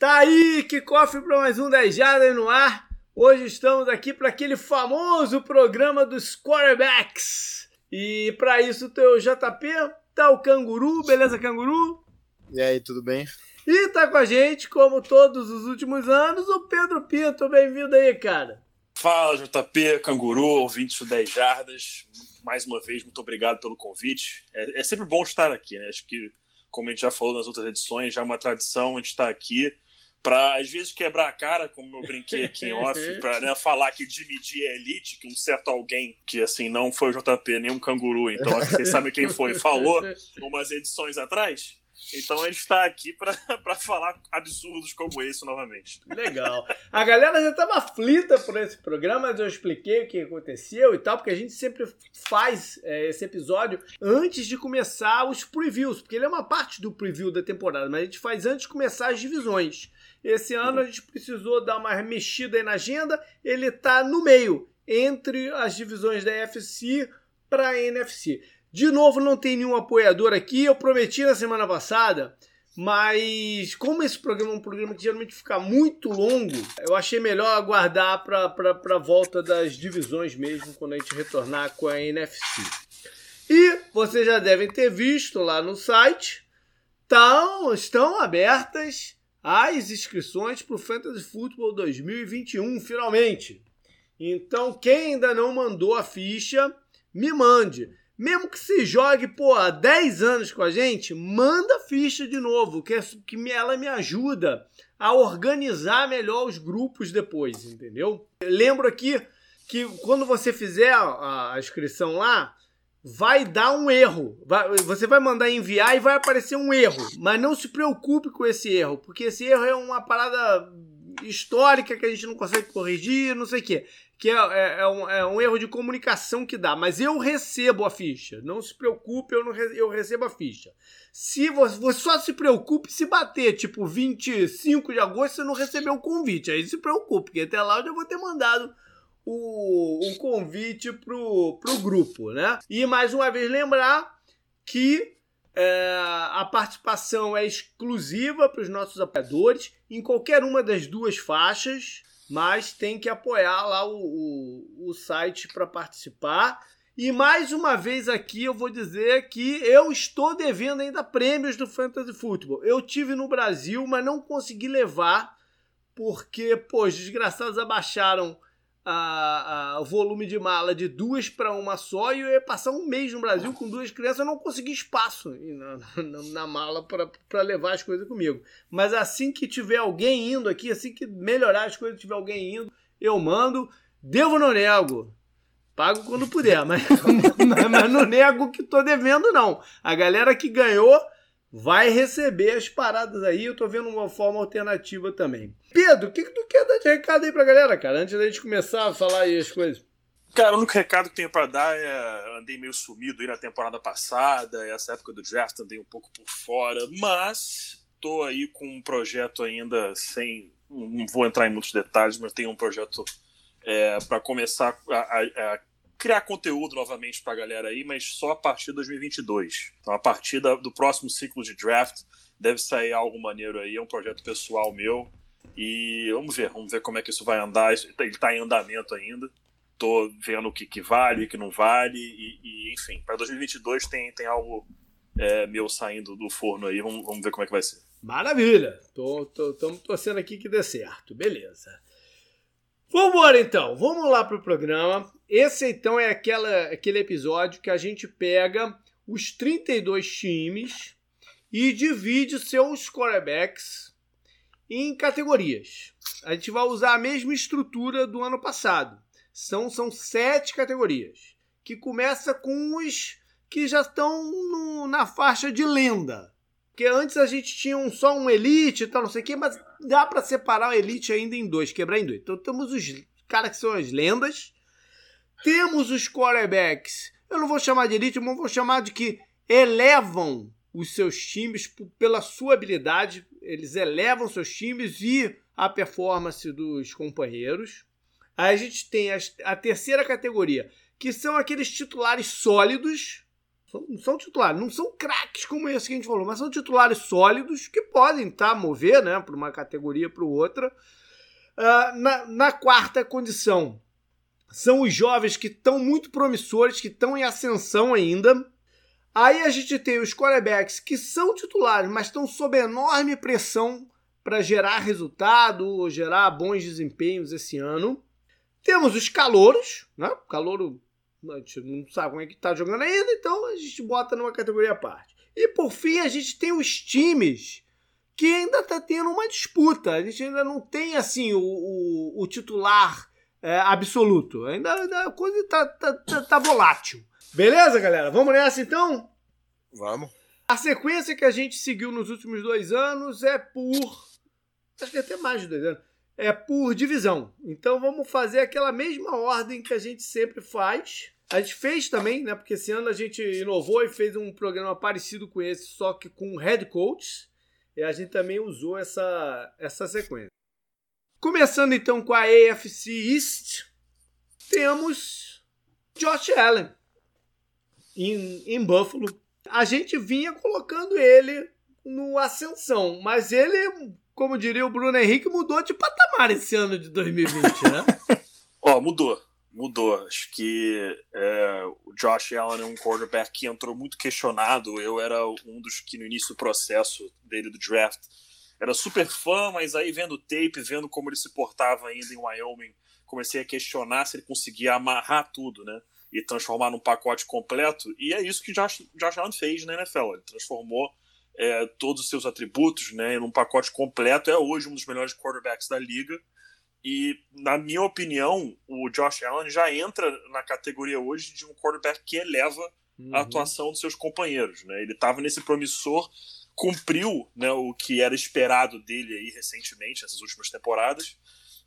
Tá aí, que cofre para mais um 10 Jardas no ar. Hoje estamos aqui para aquele famoso programa dos quarterbacks. E para isso tem o JP, tá o Canguru, beleza Canguru? E aí, tudo bem? E tá com a gente, como todos os últimos anos, o Pedro Pinto. Bem-vindo aí, cara. Fala, JP, Canguru, ouvinte do 10 Jardas. Mais uma vez, muito obrigado pelo convite. É, é sempre bom estar aqui, né? Acho que, como a gente já falou nas outras edições, já é uma tradição a gente estar aqui para às vezes quebrar a cara, como eu brinquei aqui em off, para né, falar que Jimmy G é elite, que um certo alguém que assim não foi o JP nem um canguru, então vocês sabem quem foi, falou umas edições atrás. Então ele está aqui para falar absurdos como esse novamente. Legal. A galera já estava aflita por esse programa, mas eu expliquei o que aconteceu e tal, porque a gente sempre faz é, esse episódio antes de começar os previews, porque ele é uma parte do preview da temporada, mas a gente faz antes de começar as divisões. Esse ano a gente precisou dar uma mexida aí na agenda. Ele está no meio, entre as divisões da FC para a NFC. De novo, não tem nenhum apoiador aqui. Eu prometi na semana passada, mas como esse programa é um programa que geralmente fica muito longo, eu achei melhor aguardar para a volta das divisões mesmo, quando a gente retornar com a NFC. E vocês já devem ter visto lá no site, tão, estão abertas as inscrições para o Fantasy Football 2021, finalmente. Então, quem ainda não mandou a ficha, me mande. Mesmo que se jogue, pô, há 10 anos com a gente, manda a ficha de novo, que, é, que ela me ajuda a organizar melhor os grupos depois, entendeu? Lembro aqui que quando você fizer a, a inscrição lá, vai dar um erro. Vai, você vai mandar enviar e vai aparecer um erro. Mas não se preocupe com esse erro, porque esse erro é uma parada histórica que a gente não consegue corrigir, não sei o quê. Que é, é, é, um, é um, erro de comunicação que dá. Mas eu recebo a ficha. Não se preocupe, eu, não, eu recebo a ficha. Se você, você só se preocupe se bater, tipo, 25 de agosto, você não recebeu o convite. Aí se preocupe, porque até lá eu já vou ter mandado o, o convite pro, pro grupo, né? E mais uma vez lembrar que é, a participação é exclusiva para os nossos apoiadores em qualquer uma das duas faixas, mas tem que apoiar lá o, o, o site para participar. E mais uma vez aqui eu vou dizer que eu estou devendo ainda prêmios do Fantasy Football. Eu tive no Brasil, mas não consegui levar porque, pô, os desgraçados abaixaram a, a, o volume de mala de duas para uma só e eu ia passar um mês no Brasil com duas crianças, eu não consegui espaço na, na, na mala para levar as coisas comigo. Mas assim que tiver alguém indo aqui, assim que melhorar as coisas, tiver alguém indo, eu mando. Devo não nego. Pago quando puder, mas, mas não nego que tô devendo, não. A galera que ganhou vai receber as paradas aí. Eu tô vendo uma forma alternativa também. Pedro, o que, que tu quer dar de recado aí pra galera, cara? Antes da gente começar a falar aí as coisas. Cara, o único recado que tenho para dar é andei meio sumido aí na temporada passada, essa época do draft andei um pouco por fora, mas tô aí com um projeto ainda sem. Não vou entrar em muitos detalhes, mas tenho um projeto é, para começar a, a, a criar conteúdo novamente para a galera aí, mas só a partir de 2022. Então, a partir da, do próximo ciclo de draft, deve sair algo maneiro aí. É um projeto pessoal meu. E vamos ver, vamos ver como é que isso vai andar. Ele está em andamento ainda. Tô vendo o que, que vale, o que não vale. E, e enfim, para 2022 tem, tem algo é, meu saindo do forno aí. Vamos, vamos ver como é que vai ser. Maravilha! Estamos torcendo aqui que dê certo. Beleza. Vamos embora então, vamos lá para o programa. Esse então é aquela, aquele episódio que a gente pega os 32 times e divide seus quarterbacks em categorias. A gente vai usar a mesma estrutura do ano passado. São, são sete categorias, que começa com os que já estão no, na faixa de lenda. Porque antes a gente tinha um, só um elite e tal, não sei o quê, mas dá para separar o elite ainda em dois, quebrar em dois. Então temos os caras que são as lendas, temos os quarterbacks, eu não vou chamar de elite, mas vou chamar de que elevam os seus times pela sua habilidade, eles elevam seus times e a performance dos companheiros. Aí a gente tem a, a terceira categoria, que são aqueles titulares sólidos, São, são titulares. Não são craques como esse que a gente falou, mas são titulares sólidos que podem tá, mover né, para uma categoria para outra. Uh, na, na quarta condição, são os jovens que estão muito promissores, que estão em ascensão ainda. Aí a gente tem os quarterbacks que são titulares, mas estão sob enorme pressão para gerar resultado ou gerar bons desempenhos esse ano. Temos os calouros, né? Calouro a gente não sabe como é que tá jogando ainda, então a gente bota numa categoria à parte. E por fim, a gente tem os times que ainda tá tendo uma disputa. A gente ainda não tem assim o, o, o titular é, absoluto. Ainda, ainda, a coisa tá, tá, tá, tá volátil. Beleza, galera? Vamos nessa então? Vamos. A sequência que a gente seguiu nos últimos dois anos é por. Acho que até mais de dois anos é por divisão. Então vamos fazer aquela mesma ordem que a gente sempre faz. A gente fez também, né? Porque esse ano a gente inovou e fez um programa parecido com esse, só que com head coach. E a gente também usou essa, essa sequência. Começando então com a AFC East, temos Josh Allen em, Buffalo. A gente vinha colocando ele no ascensão, mas ele como diria o Bruno Henrique, mudou de patamar esse ano de 2020, né? Ó, oh, mudou. Mudou. Acho que é, o Josh Allen é um quarterback que entrou muito questionado. Eu era um dos que no início do processo dele do draft era super fã, mas aí vendo o tape, vendo como ele se portava ainda em Wyoming, comecei a questionar se ele conseguia amarrar tudo, né? E transformar num pacote completo. E é isso que Josh, Josh Allen fez na NFL. Ele transformou é, todos os seus atributos né, num pacote completo. É hoje um dos melhores quarterbacks da liga. E, na minha opinião, o Josh Allen já entra na categoria hoje de um quarterback que eleva uhum. a atuação dos seus companheiros. Né? Ele estava nesse promissor, cumpriu né, o que era esperado dele aí recentemente, essas últimas temporadas,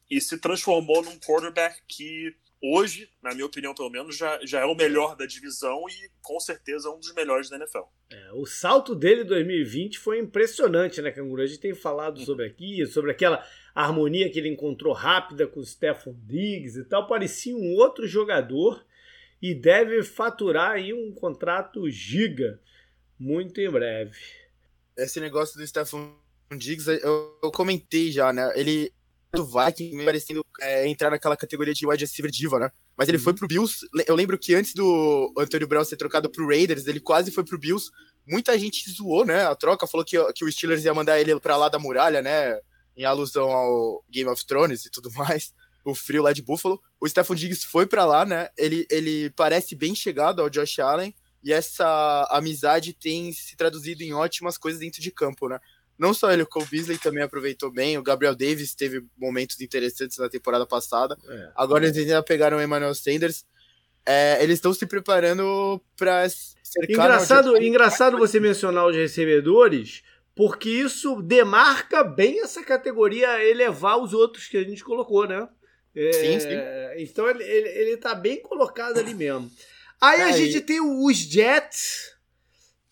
e se transformou num quarterback que hoje, na minha opinião pelo menos, já, já é o melhor da divisão e com certeza um dos melhores da NFL. É, o salto dele em 2020 foi impressionante, né, Canguru? A gente tem falado uhum. sobre aqui, sobre aquela harmonia que ele encontrou rápida com o Stephon Diggs e tal. Parecia um outro jogador e deve faturar aí um contrato giga muito em breve. Esse negócio do Stephon Diggs, eu, eu comentei já, né? Ele do Vikings parecendo é, entrar naquela categoria de wide receiver diva, né? Mas ele uhum. foi pro Bills. Eu lembro que antes do Antônio Brown ser trocado pro Raiders, ele quase foi pro Bills. Muita gente zoou, né? A troca falou que, que o Steelers ia mandar ele pra lá da muralha, né? Em alusão ao Game of Thrones e tudo mais. O frio lá de Buffalo. O Stephon Diggs foi para lá, né? Ele, ele parece bem chegado ao Josh Allen. E essa amizade tem se traduzido em ótimas coisas dentro de campo, né? Não só ele, o Cole Beasley também aproveitou bem. O Gabriel Davis teve momentos interessantes na temporada passada. É. Agora eles ainda pegaram o Emmanuel Sanders. É, eles estão se preparando para cercar. Engraçado, engraçado você mencionar os recebedores, porque isso demarca bem essa categoria elevar os outros que a gente colocou, né? É, sim, sim. Então ele, ele, ele tá bem colocado ali mesmo. Aí a gente tem os Jets,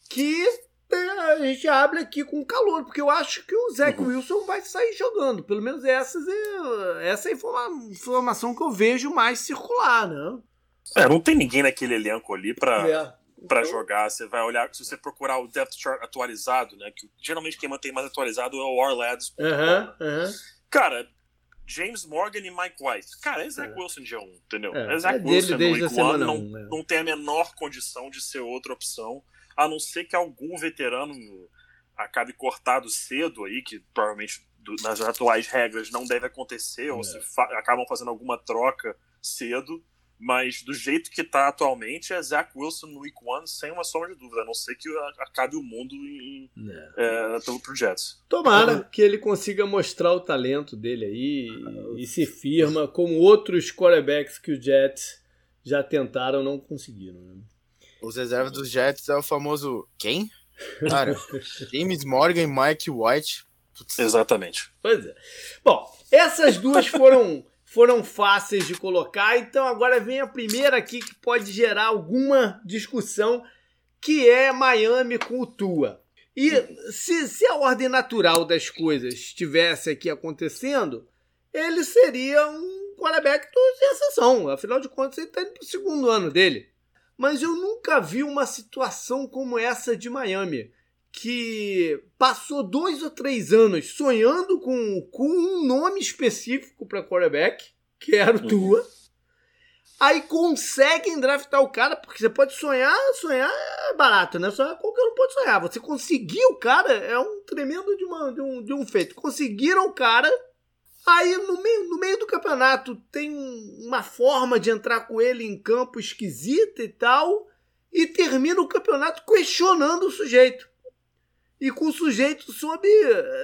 que a gente abre aqui com calor, porque eu acho que o Zach uhum. Wilson vai sair jogando. Pelo menos essa é, essa é a informa informação que eu vejo mais circular, né? É, não tem ninguém naquele elenco ali pra, é. Pra então... jogar. Você vai olhar, se você procurar o depth chart atualizado, né? Que geralmente quem mantém mais atualizado é o Warlads. Uhum, uhum. Cara, James Morgan e Mike White. Cara, é Zach é. Wilson de um, entendeu? É, é Zach é Wilson no Week One, não, né? não tem a menor condição de ser outra opção a não ser que algum veterano acabe cortado cedo aí, que provavelmente nas atuais regras não deve acontecer, é. ou se fa acabam fazendo alguma troca cedo. Mas do jeito que tá atualmente, é Zach Wilson no Week One, sem uma sombra de dúvida, a não ser que acabe o mundo em, é. É, pelo pro Jets. Tomara que ele consiga mostrar o talento dele aí e, e se firma, como outros quarterbacks que o Jets já tentaram não conseguiram. Né? Os reservas dos Jets é o famoso quem? Cara, James Morgan e Mike White. Putz. Exatamente. Pois é. Bom, essas duas foram foram fáceis de colocar, então agora vem a primeira aqui que pode gerar alguma discussão, que é Miami com o Tua. E se, se a ordem natural das coisas estivesse aqui acontecendo, ele seria um quarterback de exceção. Afinal de contas, ele está indo para o segundo ano dele. mas eu nunca vi uma situação como essa de Miami, que passou dois ou três anos sonhando com, com um nome específico para quarterback, que era o Tua. Uhum. Aí conseguem draftar o cara, porque você pode sonhar, sonhar é barato, né? Sonhar qualquer um pode sonhar. Você conseguir o cara é um tremendo de, uma, de, um, de um feito. Conseguiram o cara, aí no meio, no meio do campeonato tem uma forma de entrar com ele em campo esquisita e tal, e termina o campeonato questionando o sujeito. E com o sujeito sob,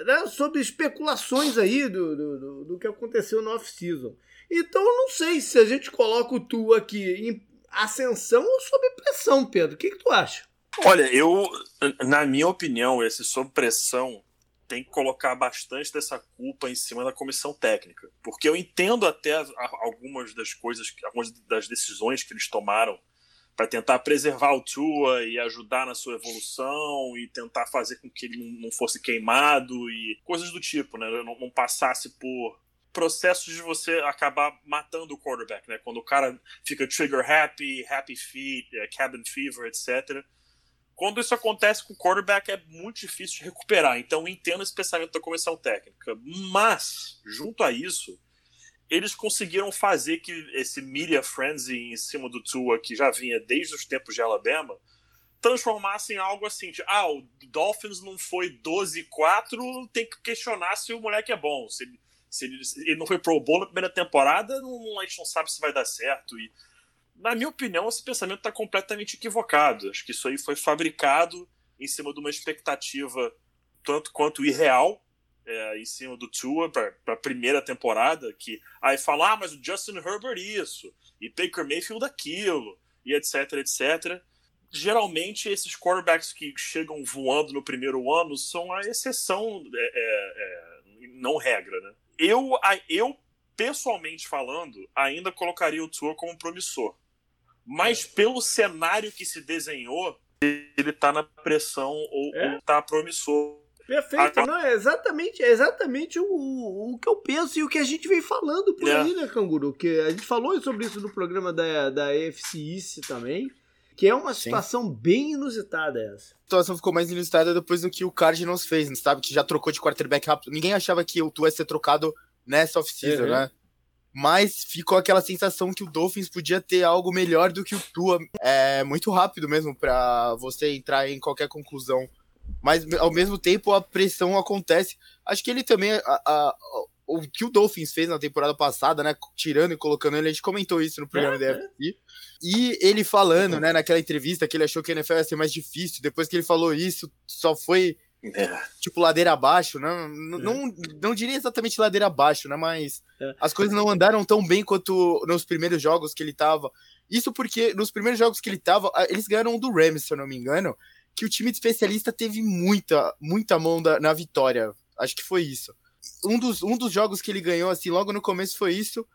né, sob especulações aí do, do, do, que aconteceu no off-season. Então eu não sei se a gente coloca o Tu aqui em ascensão ou sob pressão, Pedro. O que, que tu acha? Olha, eu, na minha opinião, esse sob pressão tem que colocar bastante dessa culpa em cima da comissão técnica. Porque eu entendo até algumas das coisas, algumas das decisões que eles tomaram para tentar preservar o Tua e ajudar na sua evolução e tentar fazer com que ele não fosse queimado e coisas do tipo, né? Não, não passasse por processos de você acabar matando o quarterback, né? Quando o cara fica trigger happy, happy feet, é, cabin fever, etc. Quando isso acontece com o quarterback é muito difícil de recuperar. Então entendo esse pensamento da comissão técnica. Mas, junto a isso, eles conseguiram fazer que esse media frenzy em cima do Tua, que já vinha desde os tempos de Alabama, transformasse em algo assim, de, ah, o Dolphins não foi 12-4, tem que questionar se o moleque é bom. Se ele se ele, ele não foi Pro Bowl na primeira temporada, não, a gente não sabe se vai dar certo. E, na minha opinião, esse pensamento está completamente equivocado. Acho que isso aí foi fabricado em cima de uma expectativa tanto quanto irreal é, em cima do Tua para a primeira temporada, que aí falar, ah, mas o Justin Herbert isso, e Baker Mayfield aquilo, e etc, etc. Geralmente, esses quarterbacks que chegam voando no primeiro ano são a exceção, é, é, é não regra, né? eu, eu, pessoalmente falando, ainda colocaria o Tua como promissor. Mas é. pelo cenário que se desenhou, ele tá na pressão ou, é? ou tá promissor. Perfeito, não, é exatamente, é exatamente o, o que eu penso e o que a gente vem falando por é. aí, né, Canguru? Que a gente falou sobre isso no programa da, da EFC também, que é uma situação Sim. bem inusitada essa. A situação ficou mais inusitada depois do que o Cardinals fez, sabe? Que já trocou de quarterback rápido. Ninguém achava que o Tua ia ser trocado nessa off-season, uhum. né? Mas ficou aquela sensação que o Dolphins podia ter algo melhor do que o Tua. É muito rápido mesmo para você entrar em qualquer conclusão. Mas ao mesmo tempo a pressão acontece. Acho que ele também. A, a, o que o Dolphins fez na temporada passada, né? Tirando e colocando ele, a gente comentou isso no programa é, da UFC. É. E ele falando, né, naquela entrevista que ele achou que a NFL ia ser mais difícil, depois que ele falou isso, só foi é. tipo ladeira abaixo, né? Não, é. não, não diria exatamente ladeira abaixo, né? Mas é. as coisas não andaram tão bem quanto nos primeiros jogos que ele tava. Isso porque nos primeiros jogos que ele tava, eles ganharam do Rams, se eu não me engano, que o time de especialista teve muita, muita mão da, na vitória. Acho que foi isso um dos, um dos jogos que ele ganhou, assim, logo no começo foi isso.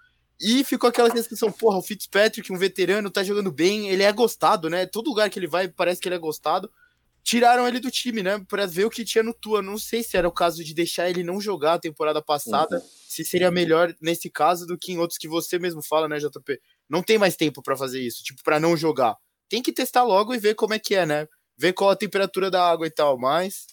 E ficou aquela sensação, porra, o Fitzpatrick, um veterano, tá jogando bem, ele é gostado, né? Todo lugar que ele vai parece que ele é gostado. Tiraram ele do time, né? Pra ver o que tinha no Tua. Não sei se era o caso de deixar ele não jogar a temporada passada. Uhum. Se seria melhor nesse caso do que em outros que você mesmo fala, né, JP? Não tem mais tempo para fazer isso, tipo, para não jogar. Tem que testar logo e ver como é que é, né? Ver qual a temperatura da água e tal, mas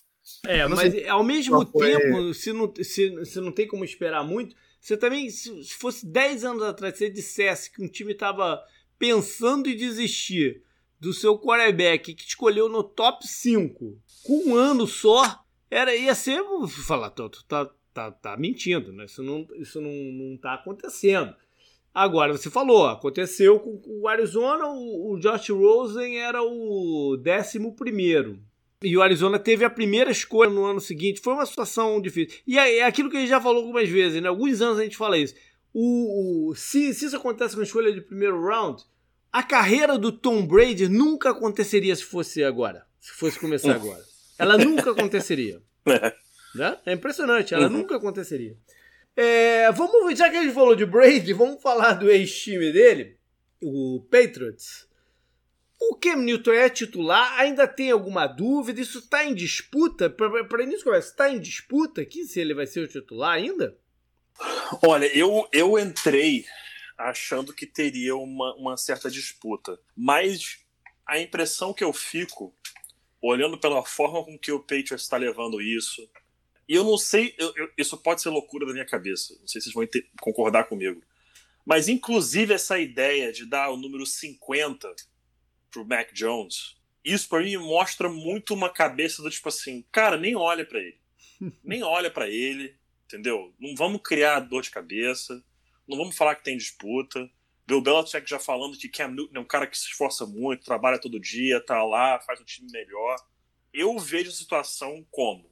é, mas sei. ao mesmo tempo, se não, se, se não tem como esperar muito, você também, se fosse 10 anos atrás, você dissesse que um time estava pensando em desistir do seu quarterback que escolheu no top 5 com um ano só, era, ia ser. Falar, tá, tá, tá, tá mentindo, né? Isso não, isso não, não tá acontecendo. Agora, você falou, aconteceu com o Arizona, o, o Josh Rosen era o décimo primeiro. E o Arizona teve a primeira escolha no ano seguinte. Foi uma situação difícil. E é, é aquilo que a gente já falou algumas vezes, né? Alguns anos a gente fala isso. O, o se, se isso acontece com a escolha de primeiro round, a carreira do Tom Brady nunca aconteceria se fosse agora. Se fosse começar agora. Ela nunca aconteceria. né? É impressionante, ela uhum. nunca aconteceria. É, vamos, já que a gente falou de Brady, vamos falar do ex-time dele, o Patriots. O Cam Newton é titular? Ainda tem alguma dúvida? Isso está em disputa? Para início conversa, está em disputa aqui se ele vai ser o titular ainda? Olha, eu, eu entrei achando que teria uma, uma certa disputa, mas a impressão que eu fico, olhando pela forma com que o Patriots está levando isso, e eu não sei, eu, eu, isso pode ser loucura da minha cabeça, não sei se vocês vão ter, concordar comigo, mas inclusive essa ideia de dar o número 50 pro Mac Jones, isso para mim mostra muito uma cabeça do tipo assim, cara, nem olha para ele. nem olha para ele, entendeu? Não vamos criar dor de cabeça, não vamos falar que tem disputa. Bill Belichick já falando que Cam Newton é um cara que se esforça muito, trabalha todo dia, tá lá, faz um time melhor. Eu vejo a situação como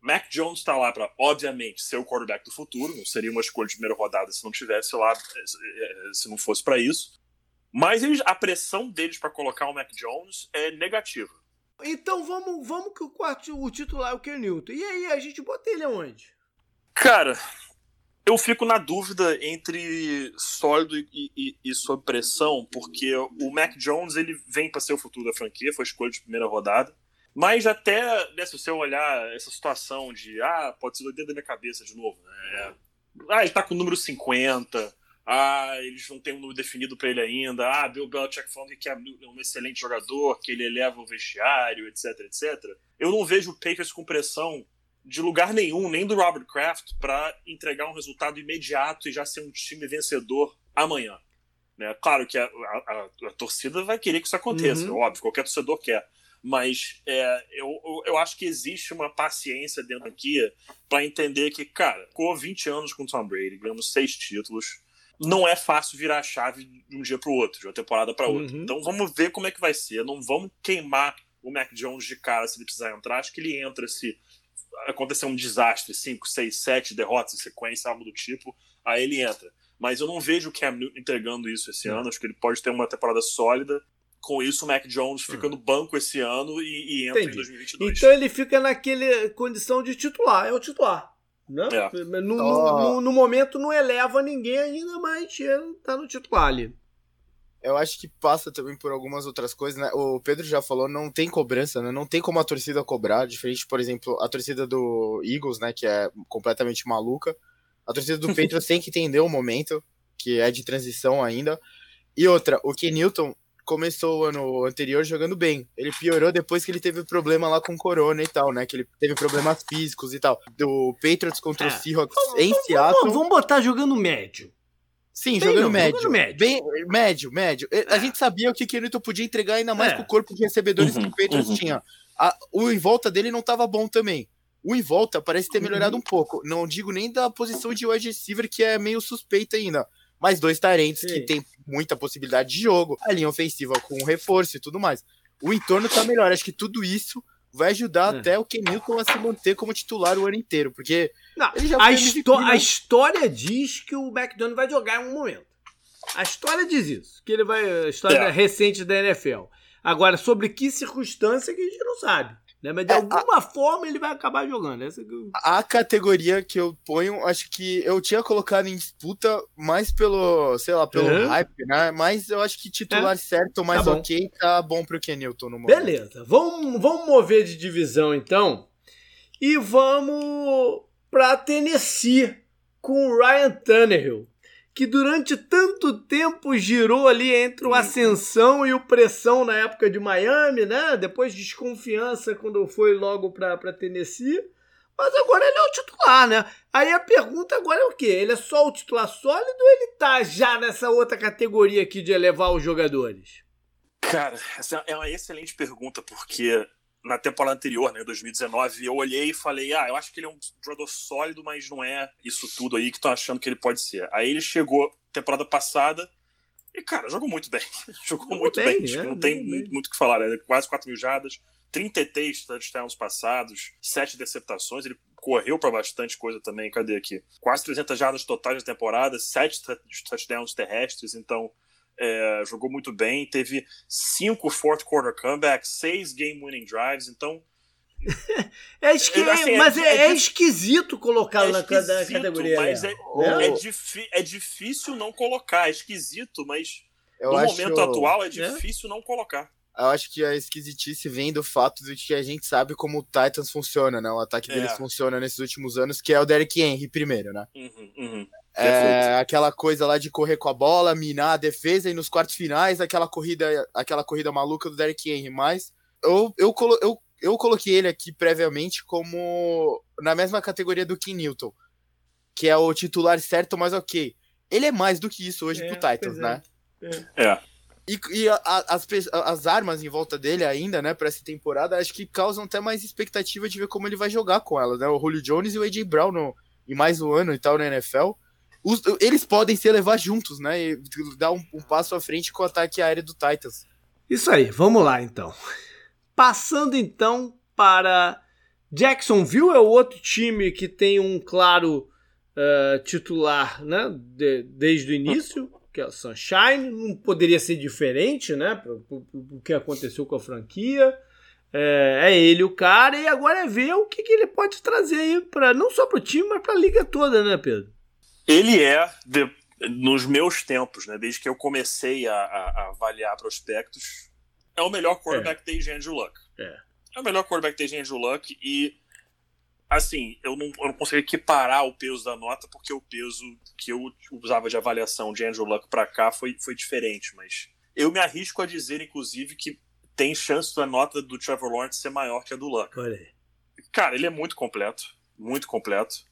Mac Jones está lá para, obviamente, ser o quarterback do futuro. Não seria uma escolha de primeira rodada se não tivesse lá, se não fosse para isso. Mas eles, a pressão deles para colocar o Mac Jones é negativa. Então vamos, vamos que o quarto, o titular é o Ken Newton. E aí, a gente bota ele aonde? Cara, eu fico na dúvida entre sólido e, e, e sob pressão, porque o Mac Jones ele vem para ser o futuro da franquia, foi escolha de primeira rodada. Mas até, né, se você olhar essa situação de, ah, pode ser dedo da minha cabeça de novo, né? Ah, ele tá com o número 50, ah, eles não têm um número definido para ele ainda, ah, Bill Belichick falando que é um excelente jogador, que ele eleva o vestiário, etc, etc. Eu não vejo o Patriots com pressão de lugar nenhum, nem do Robert Kraft, para entregar um resultado imediato e já ser um time vencedor amanhã. Né? Claro que a, a, a, torcida vai querer que isso aconteça, uhum. óbvio, qualquer torcedor quer. Mas é, eu, eu acho que existe uma paciência dentro aqui para entender que, cara, ficou 20 anos com o Tom Brady, ganhamos seis títulos. Não é fácil virar a chave de um dia para o outro, de uma temporada para outra. Uhum. Então vamos ver como é que vai ser. Não vamos queimar o Mac Jones de cara se ele precisar entrar. Acho que ele entra se acontecer um desastre, 5, 6, 7 derrotas em sequência, algo do tipo, aí ele entra. Mas eu não vejo o Cam Newton entregando isso esse ano. Acho que ele pode ter uma temporada sólida. Com isso, o Mac Jones fica hum. no banco esse ano e, e entra Entendi. em 2022. Então ele fica naquele condição de titular. É o titular. Né? É. No, no, no, no, momento não eleva ninguém ainda, mas ele tá no titular ali eu acho que passa também por algumas outras coisas, né? O Pedro já falou, não tem cobrança, né? Não tem como a torcida cobrar, diferente, por exemplo, a torcida do Eagles, né? Que é completamente maluca. A torcida do Patriots tem que entender o momento, que é de transição ainda. E outra, o Ken Newton começou o ano anterior jogando bem. Ele piorou depois que ele teve problema lá com corona e tal, né? Que ele teve problemas físicos e tal. Do Patriots contra é. o Seahawks em Seattle. Vamos botar jogando médio. Sim, jogando, não, médio. jogando médio. Bem, médio, médio. A é. gente sabia o que o Newton podia entregar, ainda mais é. com o corpo de recebedores uhum, que o Patriots uhum. tinha. A, o em volta dele não estava bom também. O em volta parece ter melhorado uhum. um pouco. Não digo nem da posição de wide receiver, que é meio suspeita ainda. Mas dois tarentes que tem muita possibilidade de jogo. A linha ofensiva com reforço e tudo mais. O entorno tá melhor. Acho que tudo isso vai ajudar é. até o Kenilton a se manter como titular o ano inteiro, porque Não, a, a, história diz que o McDonald vai jogar em um momento. A história diz isso, que ele vai. A história é. recente da NFL. Agora, sobre que circunstância que a gente não sabe. Né? Mas de é, alguma a, forma ele vai acabar jogando. Essa. A categoria que eu ponho, acho que eu tinha colocado em disputa mais pelo, sei lá, pelo hype, né? Mas eu acho que titular é. certo, mais tá ok, tá bom pro Kenilton no momento. Beleza, vamos, vamos mover de divisão então. E vamos pra Tennessee com o Ryan Tannehill que durante tanto tempo girou ali entre o ascensão e o pressão na época de Miami, né? Depois desconfiança quando foi logo para Tennessee. Mas agora ele é o titular, né? Aí a pergunta agora é o quê? Ele é só o titular sólido ou ele tá já nessa outra categoria aqui de elevar os jogadores? Cara, essa é uma excelente pergunta, porque na temporada anterior, né, 2019, eu olhei e falei, ah, eu acho que ele é um jogador sólido, mas não é isso tudo aí que estão achando que ele pode ser. Aí ele chegou temporada passada e, cara, jogou muito bem. jogou muito bem, bem. É, não tem muito o que falar, né? Quase 4 mil jardas, 33 touchdowns passados, 7 deceptações, ele correu para bastante coisa também, cadê aqui? Quase 300 jardas totais na temporada, 7 touchdowns terrestres, então é, jogou muito bem, teve cinco fourth quarter comebacks, seis game winning drives, então. é esqui... assim, mas é, é, é esquisito colocá-lo na categoria. Mas é, é, é, difícil não colocar, é esquisito, mas Eu no momento atual é difícil não colocar. Eu acho que a esquisitice vem do fato de que a gente sabe como o Titans funciona, né? O ataque deles funciona nesses últimos anos, que é o Derrick Henry primeiro, né? Uhum, uhum. É, aquela coisa lá de correr com a bola, minar a defesa e nos quartos finais, aquela corrida, aquela corrida maluca do Derrick Henry. Mas eu, eu, eu, eu coloquei ele aqui previamente como na mesma categoria do Kim Newton, que é o titular certo, mas ok. Ele é mais do que isso hoje é, pro Titans, é. né? É. é. E, e a, a, as, as armas em volta dele ainda, né, pra essa temporada, acho que causam até mais expectativa de ver como ele vai jogar com elas, né? O Julio Jones e o A.J. Brown no, em mais um ano e tal na NFL. Os, eles podem se elevar juntos, né? E dar um, um passo à frente com o ataque aéreo do Titans. Isso aí, vamos lá então. Passando então para Jacksonville, é o outro time que tem um claro uh, titular né, de, desde o início, que é o Sunshine. Não poderia ser diferente, né? O que aconteceu com a franquia. É, é, ele o cara, e agora é ver o que, que ele pode trazer aí, pra, não só para o time, mas para a liga toda, né, Pedro? Ele é, de, nos meus tempos, né, desde que eu comecei a, a, a avaliar prospectos, é o melhor quarterback é. desde Andrew Luck. É. é o melhor quarterback desde Andrew Luck e assim, eu não, eu não consigo equiparar o peso da nota, porque o peso que eu usava de avaliação de Andrew Luck para cá foi, foi diferente, mas eu me arrisco a dizer, inclusive, que tem chance da nota do Trevor Lawrence ser maior que a do Luck. Olha aí. Cara, ele é muito completo, muito completo.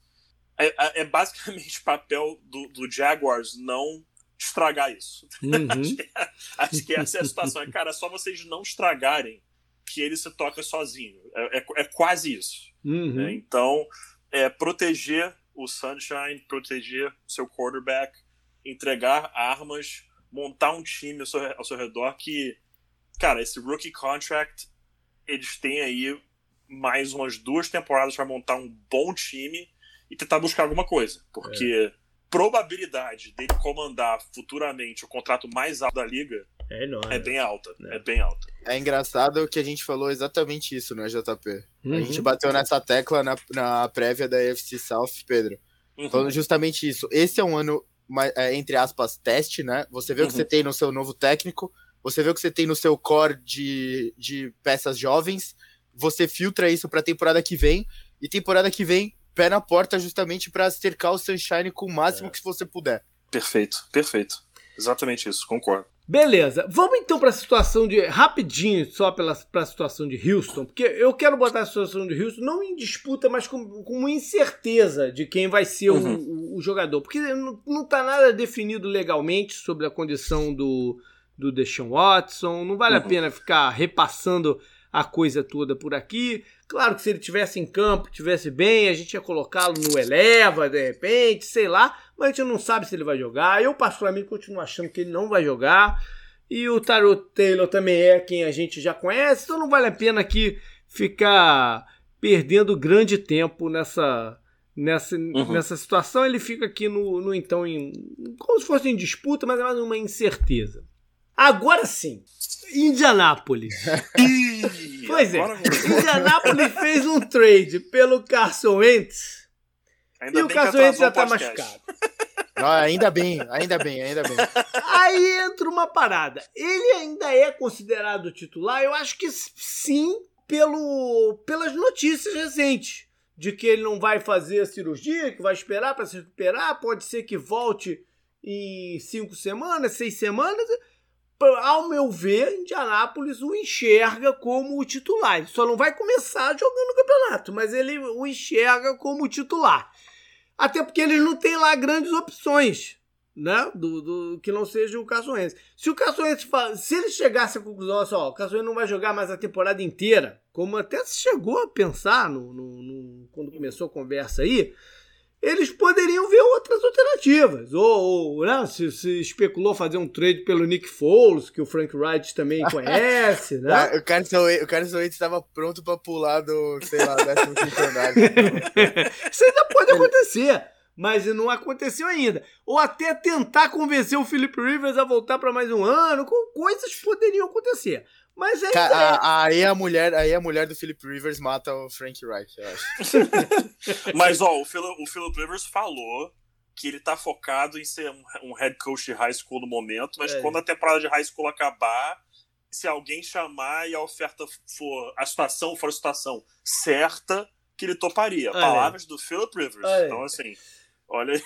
É, é, é basicamente papel do, do, Jaguars não estragar isso. Uhum. acho, que, acho, que, essa é a situação. Cara, é só vocês não estragarem que ele se toca sozinho. É, é, é quase isso. Uhum. Né? Então, é proteger o Sunshine, proteger o seu quarterback, entregar armas, montar um time ao seu, ao seu redor que, cara, esse rookie contract, eles têm aí mais umas duas temporadas para montar um bom time e tentar buscar alguma coisa. Porque é. probabilidade dele comandar futuramente o contrato mais alto da liga é, enorme. é bem alta. É. é. bem alta. É engraçado que a gente falou exatamente isso, né, JP? Uhum. A gente bateu nessa tecla na, na prévia da UFC South, Pedro. Uhum. Falando justamente isso. Esse é um ano, é, entre aspas, teste, né? Você vê uhum. o que uhum. você tem no seu novo técnico, você vê o que você tem no seu core de, de peças jovens, você filtra isso pra temporada que vem, e temporada que vem, pé na porta justamente para cercar o Sunshine com o máximo é. que você puder. Perfeito, perfeito. Exatamente isso, concordo. Beleza, vamos então para a situação de. Rapidinho, só para a situação de Houston, porque eu quero botar a situação de Houston não em disputa, mas com, com incerteza de quem vai ser uhum. o, o, o, jogador. Porque não, não tá nada definido legalmente sobre a condição do, do Deshaun Watson, não vale uhum. a pena ficar repassando a coisa toda por aqui. Claro que se ele tivesse em campo, tivesse bem, a gente ia colocá-lo no eleva, de repente, sei lá mas a gente não sabe se ele vai jogar. Eu, particularmente, continuo achando que ele não vai jogar. E o Tarot Taylor também é quem a gente já conhece, então não vale a pena aqui ficar perdendo grande tempo nessa, nessa, uhum. nessa situação. Ele fica aqui no, no então em, como se fosse em disputa, mas é mais uma incerteza. Agora sim, Indianápolis. pois é, Indianápolis fez um trade pelo Carson Wentz Ainda e o Caçoente já tá machucado. Ah, ainda bem, ainda bem, ainda bem. Aí entra uma parada. Ele ainda é considerado titular? Eu acho que sim, pelo, pelas notícias recentes. De que ele não vai fazer a cirurgia, que vai esperar para se recuperar. Pode ser que volte em cinco semanas, seis semanas. Ao meu ver, Indianápolis o enxerga como o titular. Ele só não vai começar jogando o campeonato, mas ele o enxerga como titular. Até porque eles não têm lá grandes opções, né? Do, do que não seja o Caçoense. Se o Caçoense se ele chegasse à conclusão assim, ó, o Caçoense não vai jogar mais a temporada inteira, como até se chegou a pensar no, no, no quando começou a conversa aí, eles poderiam ver outras alternativas. Ou, ou né, se, se, especulou fazer um trade pelo Nick Foles, que o Frank Wright também conhece, né? Ah, o Carson Wentz estava pronto para pular do, sei lá, 15 andar. Isso ainda pode acontecer. Mas não aconteceu ainda. Ou até tentar convencer o Philip Rivers a voltar para mais um ano. Coisas poderiam acontecer. Mas é Cara, a, aí a mulher, aí a mulher do Philip Rivers mata o Frank Reich, eu acho. Mas ó, o Philip, o Philip Rivers falou que ele tá focado em ser um, um head coach de high school no momento, mas é. quando a temporada de high school acabar, se alguém chamar e a oferta for a situação for a situação certa, que ele toparia. É. Palavras do Philip Rivers. É. Então assim, Olha aí.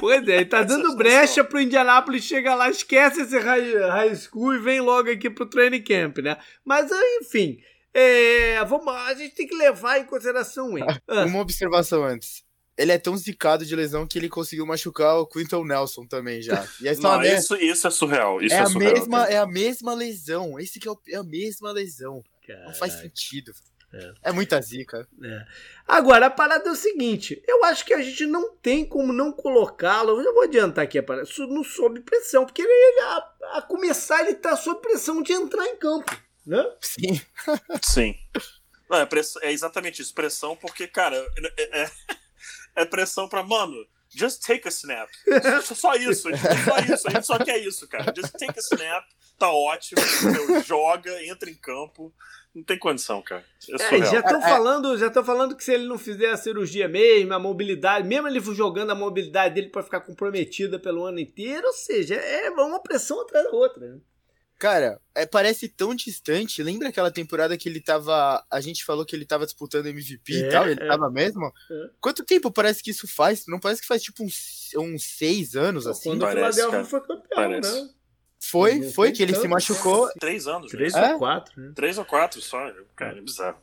Pois é, ele tá dando brecha pro Indianapolis chegar lá, esquece esse high, high school e vem logo aqui pro training camp, né? Mas, enfim, é, vamos, a gente tem que levar em consideração ele. Ah. Uma observação antes. Ele é tão zicado de lesão que ele conseguiu machucar o Quinton Nelson também já. E é Não, isso, isso é surreal. Isso é, é a surreal, mesma, é a mesma lesão. Esse que é, o, é a mesma lesão. Caraca. Não faz sentido. É. é, muita zica. É. Agora, a parada é o seguinte: eu acho que a gente não tem como não colocá-lo. Eu vou adiantar aqui a parada, não sob pressão, porque ele, a, a, começar, ele tá sob pressão de entrar em campo. Né? Sim. Sim. Não, é, press... é exatamente isso, pressão, porque, cara, é, é, é pressão pra, mano, just take a snap. Só isso, só isso, a gente só quer isso, cara. Just take a snap, tá ótimo, joga, entra em campo. Não tem condição, cara. É, é já estão é, é, falando, já estão falando que se ele não fizer a cirurgia mesmo, a mobilidade, mesmo ele jogando a mobilidade dele para ficar comprometida pelo ano inteiro, ou seja, é uma pressão atrás da outra. Né? Cara, é, parece tão distante. Lembra aquela temporada que ele tava. A gente falou que ele tava disputando MVP é, e tal? Ele é. tava mesmo? É. Quanto tempo parece que isso faz? Não parece que faz tipo uns, uns seis anos, assim? Quando parece, o Philadelphia foi campeão, parece. né? Foi, foi que ele se machucou. Três anos. Três né? ou quatro. Né? Três ou quatro só. Cara, é bizarro.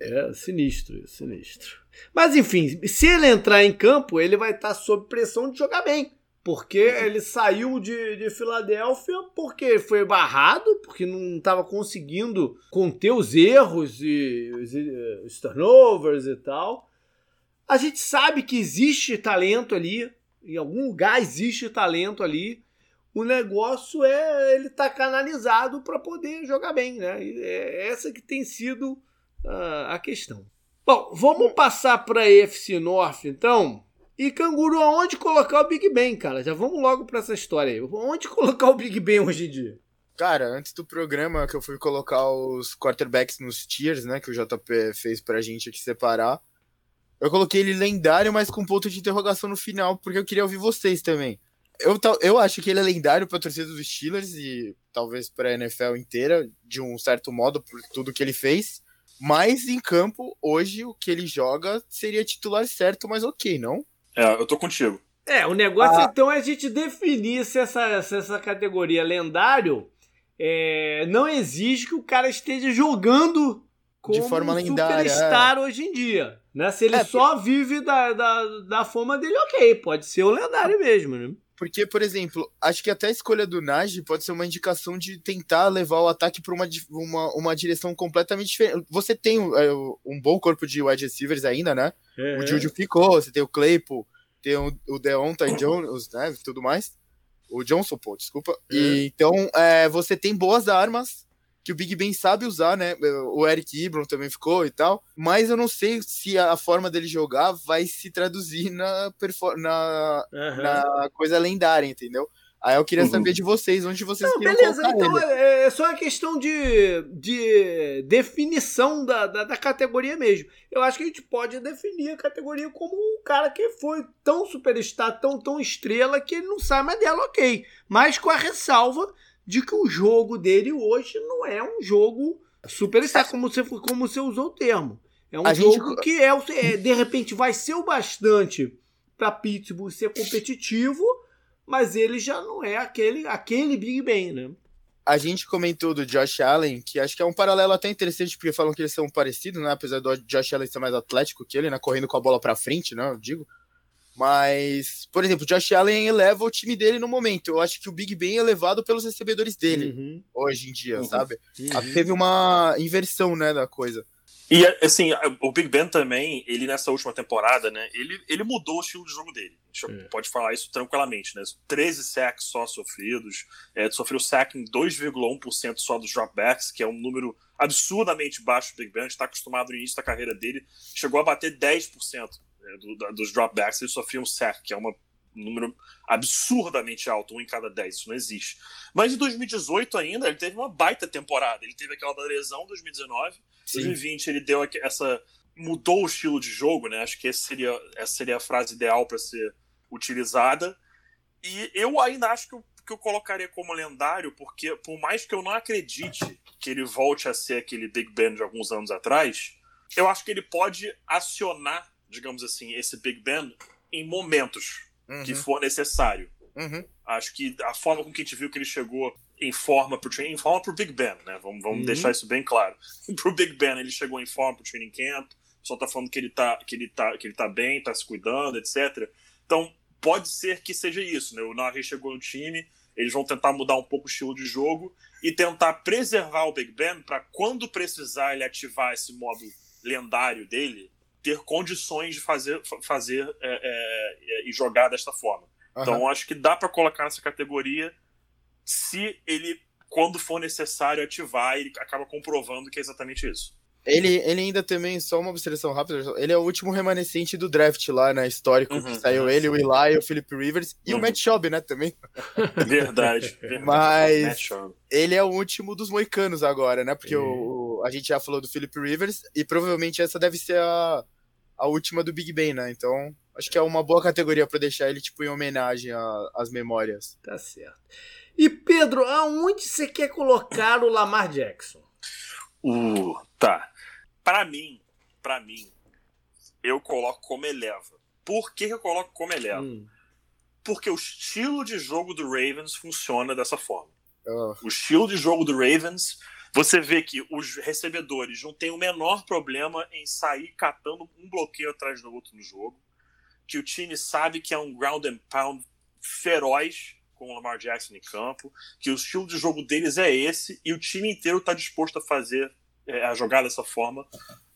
É sinistro, sinistro. Mas enfim, se ele entrar em campo, ele vai estar sob pressão de jogar bem. Porque ele saiu de, de Filadélfia porque foi barrado, porque não estava conseguindo conter os erros e os, os turnovers e tal. A gente sabe que existe talento ali, em algum lugar existe talento ali. O negócio é ele estar tá canalizado para poder jogar bem, né? É essa que tem sido uh, a questão. Bom, vamos passar para EFC North então. E canguru, aonde colocar o Big Ben, cara? Já vamos logo para essa história aí. Onde colocar o Big Ben hoje em dia? Cara, antes do programa que eu fui colocar os quarterbacks nos tiers, né, que o JP fez pra gente aqui separar, eu coloquei ele lendário, mas com ponto de interrogação no final, porque eu queria ouvir vocês também. Eu, eu acho que ele é lendário pra torcida dos Steelers e talvez pra NFL inteira, de um certo modo, por tudo que ele fez. Mas em campo, hoje, o que ele joga seria titular certo, mas ok, não? É, eu tô contigo. É, o negócio ah. então é a gente definir se essa, se essa categoria lendário é, não exige que o cara esteja jogando como de forma um lendária, superstar é. hoje em dia. Né? Se ele é, só vive da, da, da fama dele, ok, pode ser o lendário mesmo, né? Porque, por exemplo, acho que até a escolha do Nagy pode ser uma indicação de tentar levar o ataque para uma, uma, uma direção completamente diferente. Você tem é, um bom corpo de wide receivers ainda, né? É. O Juju ficou, você tem o Claypool, tem o, o Deontay Jones, né? Tudo mais. O Johnson, pô, desculpa. É. E, então, é, você tem boas armas que o Big Ben sabe usar, né? O Eric Ibron também ficou e tal. Mas eu não sei se a forma dele jogar vai se traduzir na, na, uhum. na coisa lendária, entendeu? Aí eu queria uhum. saber de vocês, onde vocês não, beleza, então ele. É, é só uma questão de, de definição da, da, da, categoria mesmo. Eu acho que a gente pode definir a categoria como um cara que foi tão superstar, tão, tão estrela, que ele não sai mais dela, ok. Mas com a ressalva de que o jogo dele hoje não é um jogo superstar, como você, como você usou o termo. É um a jogo gente... que é, é, de repente vai ser o bastante para Pittsburgh ser competitivo, mas ele já não é aquele, aquele Big Ben, né? A gente comentou do Josh Allen, que acho que é um paralelo até interessante, porque falam que eles são parecidos, né? Apesar do Josh Allen ser mais atlético que ele, né? Correndo com a bola para frente, né? Eu digo. Mas, por exemplo, o Josh Allen eleva o time dele no momento. Eu acho que o Big Ben é elevado pelos recebedores dele uhum. hoje em dia, uhum. sabe? Uhum. Teve uma inversão, né, da coisa. E assim, o Big Ben também, ele nessa última temporada, né, ele, ele mudou o estilo de jogo dele. A gente é. pode falar isso tranquilamente, né? 13 sacks só sofridos, é, sofreu sack em 2,1% só dos dropbacks, que é um número absurdamente baixo do Big Ben, está acostumado no início da carreira dele, chegou a bater 10% né, do, da, dos dropbacks, ele sofria um sack, que é uma, um número absurdamente alto, um em cada 10, isso não existe. Mas em 2018 ainda, ele teve uma baita temporada, ele teve aquela da lesão em 2019, em 2020 ele deu essa mudou o estilo de jogo, né? Acho que essa seria, essa seria a frase ideal para ser utilizada. E eu ainda acho que eu, que eu colocaria como lendário, porque por mais que eu não acredite que ele volte a ser aquele Big Ben de alguns anos atrás, eu acho que ele pode acionar digamos assim, esse Big Ben em momentos uhum. que for necessário. Uhum. Acho que a forma com que a gente viu que ele chegou em forma pro training, em forma pro Big Ben, né? Vamos, vamos uhum. deixar isso bem claro. pro Big Ben, ele chegou em forma pro training camp, só tá falando que ele tá, que ele tá, que ele tá bem, tá se cuidando, etc. Então, pode ser que seja isso, né? O Nari chegou no time, eles vão tentar mudar um pouco o estilo de jogo e tentar preservar o Big Ben para quando precisar ele ativar esse modo lendário dele, ter condições de fazer, fazer é, é, e jogar desta forma. Uhum. Então acho que dá para colocar nessa categoria se ele, quando for necessário ativar, ele acaba comprovando que é exatamente isso. Ele, ele ainda também, só uma observação rápida, ele é o último remanescente do draft lá, né, histórico, uhum, que saiu ele, o Eli, o Philip Rivers e uhum. o Matt Schaub, né, também. Verdade, verdade. Mas ele é o último dos moicanos agora, né, porque o, a gente já falou do Philip Rivers e provavelmente essa deve ser a, a última do Big Ben, né, então acho que é uma boa categoria para deixar ele, tipo, em homenagem às memórias. Tá certo. E Pedro, aonde você quer colocar o Lamar Jackson? Uh, tá. Para mim, para mim, eu coloco como eleva. Por que eu coloco como eleva? Hum. Porque o estilo de jogo do Ravens funciona dessa forma. Oh. O estilo de jogo do Ravens, você vê que os recebedores não têm o menor problema em sair catando um bloqueio atrás do outro no jogo. Que o time sabe que é um ground and pound feroz com o Lamar Jackson em campo, que o estilo de jogo deles é esse e o time inteiro está disposto a fazer é, a jogar dessa forma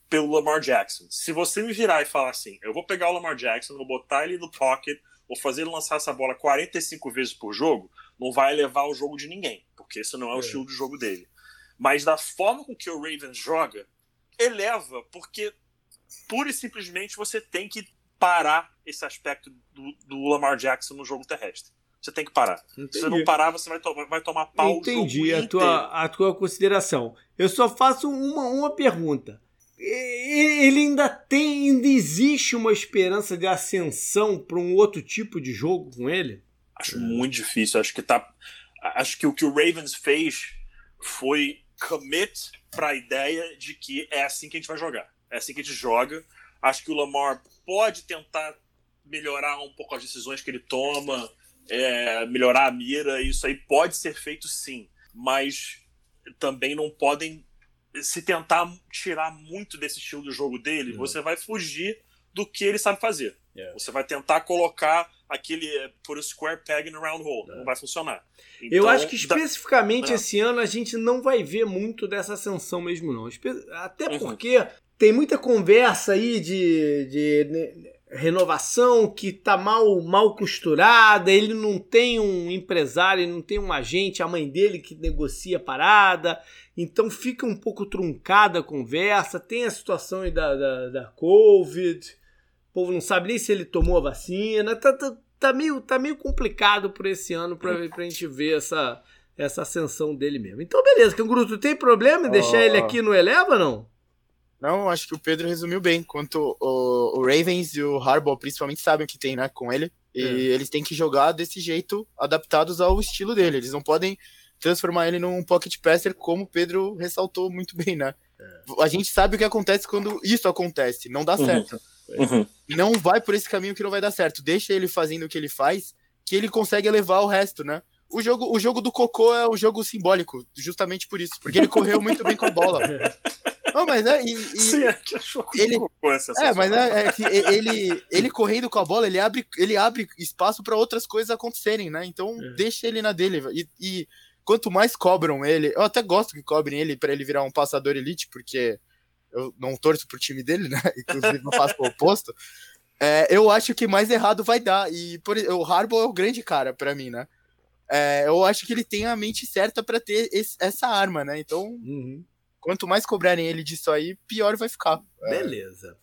pelo Lamar Jackson. Se você me virar e falar assim, eu vou pegar o Lamar Jackson, vou botar ele no pocket, vou fazer ele lançar essa bola 45 vezes por jogo, não vai levar o jogo de ninguém, porque esse não é o é. estilo de jogo dele. Mas da forma com que o Ravens joga, eleva, porque pura e simplesmente você tem que parar esse aspecto do, do Lamar Jackson no jogo terrestre. Você tem que parar. Entendi. Se você não parar, você vai, to vai tomar pau Entendi a tua, a tua consideração. Eu só faço uma, uma pergunta. Ele ainda tem, ainda existe uma esperança de ascensão para um outro tipo de jogo com ele? Acho muito difícil. Acho que tá. Acho que o que o Ravens fez foi commit para a ideia de que é assim que a gente vai jogar. É assim que a gente joga. Acho que o Lamar pode tentar melhorar um pouco as decisões que ele toma é, melhorar a mira, isso aí pode ser feito sim, mas também não podem se tentar tirar muito desse estilo de jogo dele, uhum. você vai fugir do que ele sabe fazer. Yeah. Você vai tentar colocar aquele é, por square peg no round hole, não vai funcionar. Então, Eu acho que especificamente da... esse ano a gente não vai ver muito dessa ascensão mesmo não, até uhum. porque uhum. tem muita conversa aí de, de renovação que tá mal mal costurada, ele não tem um empresário, ele não tem um agente, a mãe dele que negocia a parada, então fica um pouco truncada a conversa, tem a situação aí da, da, da Covid, o povo não sabe nem se ele tomou a vacina, tá, tá, tá meio, tá meio complicado por esse ano pra, pra gente ver essa, essa ascensão dele mesmo. Então beleza, Canguru, tu tem problema em deixar oh. ele aqui no Eleva, não? Não, acho que o Pedro resumiu bem. Quanto o, o Ravens e o Harbaugh principalmente sabem o que tem né, com ele. E é. eles têm que jogar desse jeito, adaptados ao estilo dele. Eles não podem transformar ele num pocket passer, como o Pedro ressaltou muito bem, né? É. A gente sabe o que acontece quando isso acontece, não dá uhum. certo. Uhum. Não vai por esse caminho que não vai dar certo. Deixa ele fazendo o que ele faz, que ele consegue elevar o resto, né? O jogo, o jogo do Cocô é o jogo simbólico, justamente por isso, porque ele correu muito bem com a bola. Não, mas é. E, e Sim, é que achou ele, é, mas é, é, que ele, ele correndo com a bola, ele abre, ele abre espaço para outras coisas acontecerem, né? Então é. deixa ele na dele. E, e, quanto mais cobram ele, eu até gosto que cobrem ele para ele virar um passador elite, porque eu não torço pro time dele, né? Inclusive não faço o oposto. É, eu acho que mais errado vai dar. E por, o Harbaugh é o grande cara para mim, né? É, eu acho que ele tem a mente certa para ter esse, essa arma, né? Então, uhum. Quanto mais cobrarem ele disso aí, pior vai ficar. É. Beleza.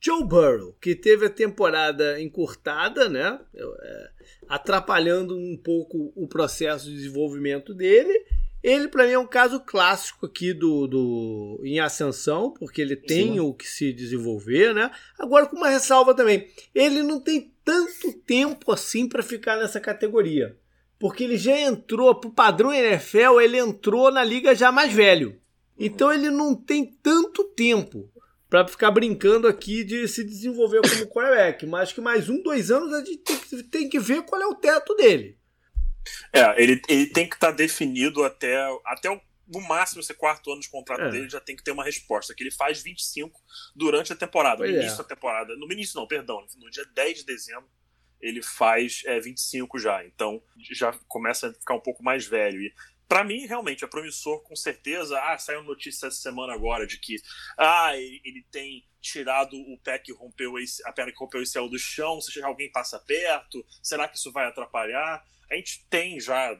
Joe Burrow, que teve a temporada encurtada, né? É, atrapalhando um pouco o processo de desenvolvimento dele. Ele, para mim, é um caso clássico aqui do, do em ascensão, porque ele tem Sim. o que se desenvolver, né? Agora, com uma ressalva também, ele não tem tanto tempo assim para ficar nessa categoria. Porque ele já entrou, pro padrão NFL, ele entrou na liga já mais velho. Então ele não tem tanto tempo para ficar brincando aqui de se desenvolver como quarterback. Mas que mais um, dois anos a gente tem que, tem que ver qual é o teto dele. É, ele, ele tem que estar tá definido até, até o, no máximo esse quarto ano de contrato é. dele já tem que ter uma resposta, que ele faz 25 durante a temporada, pois no início é. da temporada. No início não, perdão, no dia 10 de dezembro ele faz é, 25 já, então já começa a ficar um pouco mais velho. E para mim, realmente, é promissor, com certeza. Ah, saiu notícia essa semana agora de que ah, ele, ele tem tirado o pé que rompeu esse, a perna que rompeu esse céu do chão, se alguém passa perto, será que isso vai atrapalhar? A gente tem já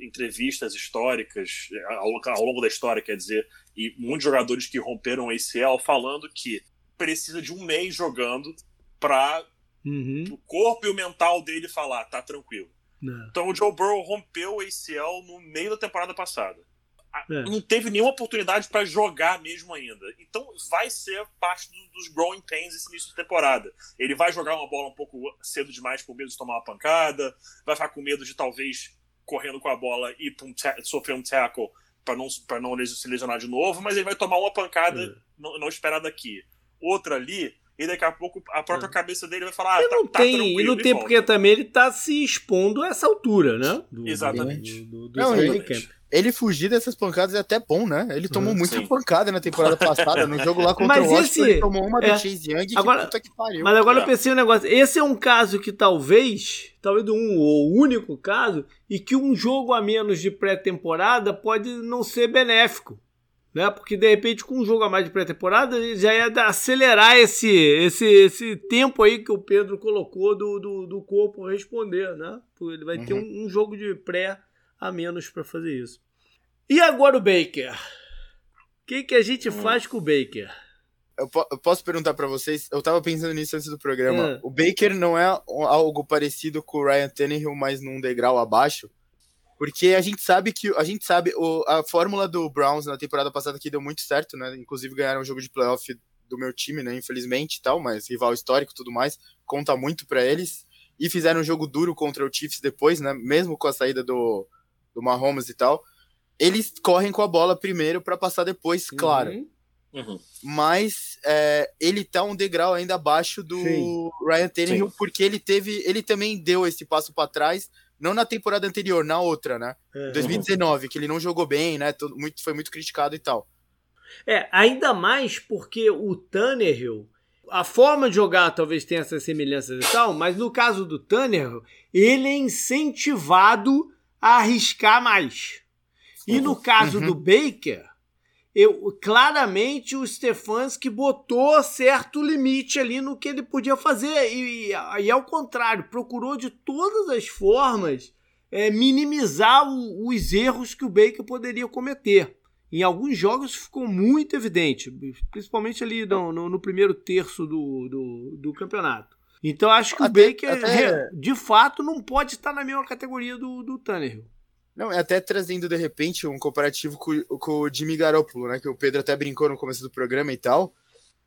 entrevistas históricas ao, ao longo da história, quer dizer, e muitos jogadores que romperam o ACL falando que precisa de um mês jogando para uhum. o corpo e o mental dele falar, tá tranquilo. É. Então o Joe Burrow rompeu o ACL no meio da temporada passada. É. Não teve nenhuma oportunidade para jogar mesmo ainda. Então vai ser parte do, dos growing pains esse início de temporada. Ele vai jogar uma bola um pouco cedo demais com medo de tomar uma pancada, vai ficar com medo de talvez correndo com a bola e um sofrer um tackle para não, pra não se lesionar de novo, mas ele vai tomar uma pancada é. não, não esperada aqui. Outra ali, e daqui a pouco a própria é. cabeça dele vai falar, ah, e não tá, tem, tá E não tem porque também ele tá se expondo a essa altura, né? Do, Exatamente. Do, do, não, ele, ele, fugir dessas pancadas é até bom, né? Ele tomou é, muita sim. pancada na temporada passada, no jogo lá contra mas o Washington, ele tomou uma é, do Chase Young agora, que pariu. Mas agora eu é. pensei um negócio, esse é um caso que talvez, talvez um ou único caso, e que um jogo a menos de pré-temporada pode não ser benéfico né? Porque de repente com um jogo a mais de pré-temporada já ia acelerar esse, esse, esse tempo aí que o Pedro colocou do, do, do corpo responder, né? Ele vai uhum. ter um, um, jogo de pré a menos para fazer isso. E agora o Baker? O que, que a gente uhum. faz com o Baker? Eu, po eu posso perguntar para vocês? Eu tava pensando nisso antes do programa. É. O Baker não é algo parecido com o Ryan Tannehill, mas num degrau abaixo? Porque a gente sabe que a gente sabe o, a fórmula do Browns na temporada passada que deu muito certo, né? Inclusive ganharam o jogo de playoff do meu time, né? Infelizmente, tal, mas rival histórico, tudo mais, conta muito para eles. E fizeram um jogo duro contra o Chiefs depois, né? Mesmo com a saída do, do Mahomes e tal. Eles correm com a bola primeiro para passar depois, claro. Uhum. Uhum. Mas é, ele tá um degrau ainda abaixo do Sim. Ryan Tannehill, Sim. porque ele teve, ele também deu esse passo para trás não na temporada anterior, na outra, né? É. 2019, que ele não jogou bem, né? Muito, foi muito criticado e tal. É, ainda mais porque o Tannehill, a forma de jogar talvez tenha essas semelhanças e tal, mas no caso do Tannehill, ele é incentivado a arriscar mais. E no caso uhum. do Baker, eu claramente o Stefanski botou certo limite ali no que ele podia fazer e, e ao contrário procurou de todas as formas é, minimizar o, os erros que o Baker poderia cometer. Em alguns jogos ficou muito evidente, principalmente ali no, no, no primeiro terço do, do, do, campeonato. Então acho que até, o Baker, até... de fato, não pode estar na mesma categoria do, do Tannehill. Não, é até trazendo de repente um comparativo com, com o Jimmy Garoppolo, né? Que o Pedro até brincou no começo do programa e tal.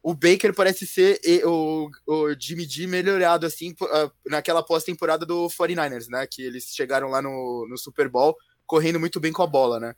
O Baker parece ser o, o Jimmy G melhorado, assim, ah, naquela pós-temporada do 49ers, né? Que eles chegaram lá no, no Super Bowl correndo muito bem com a bola, né?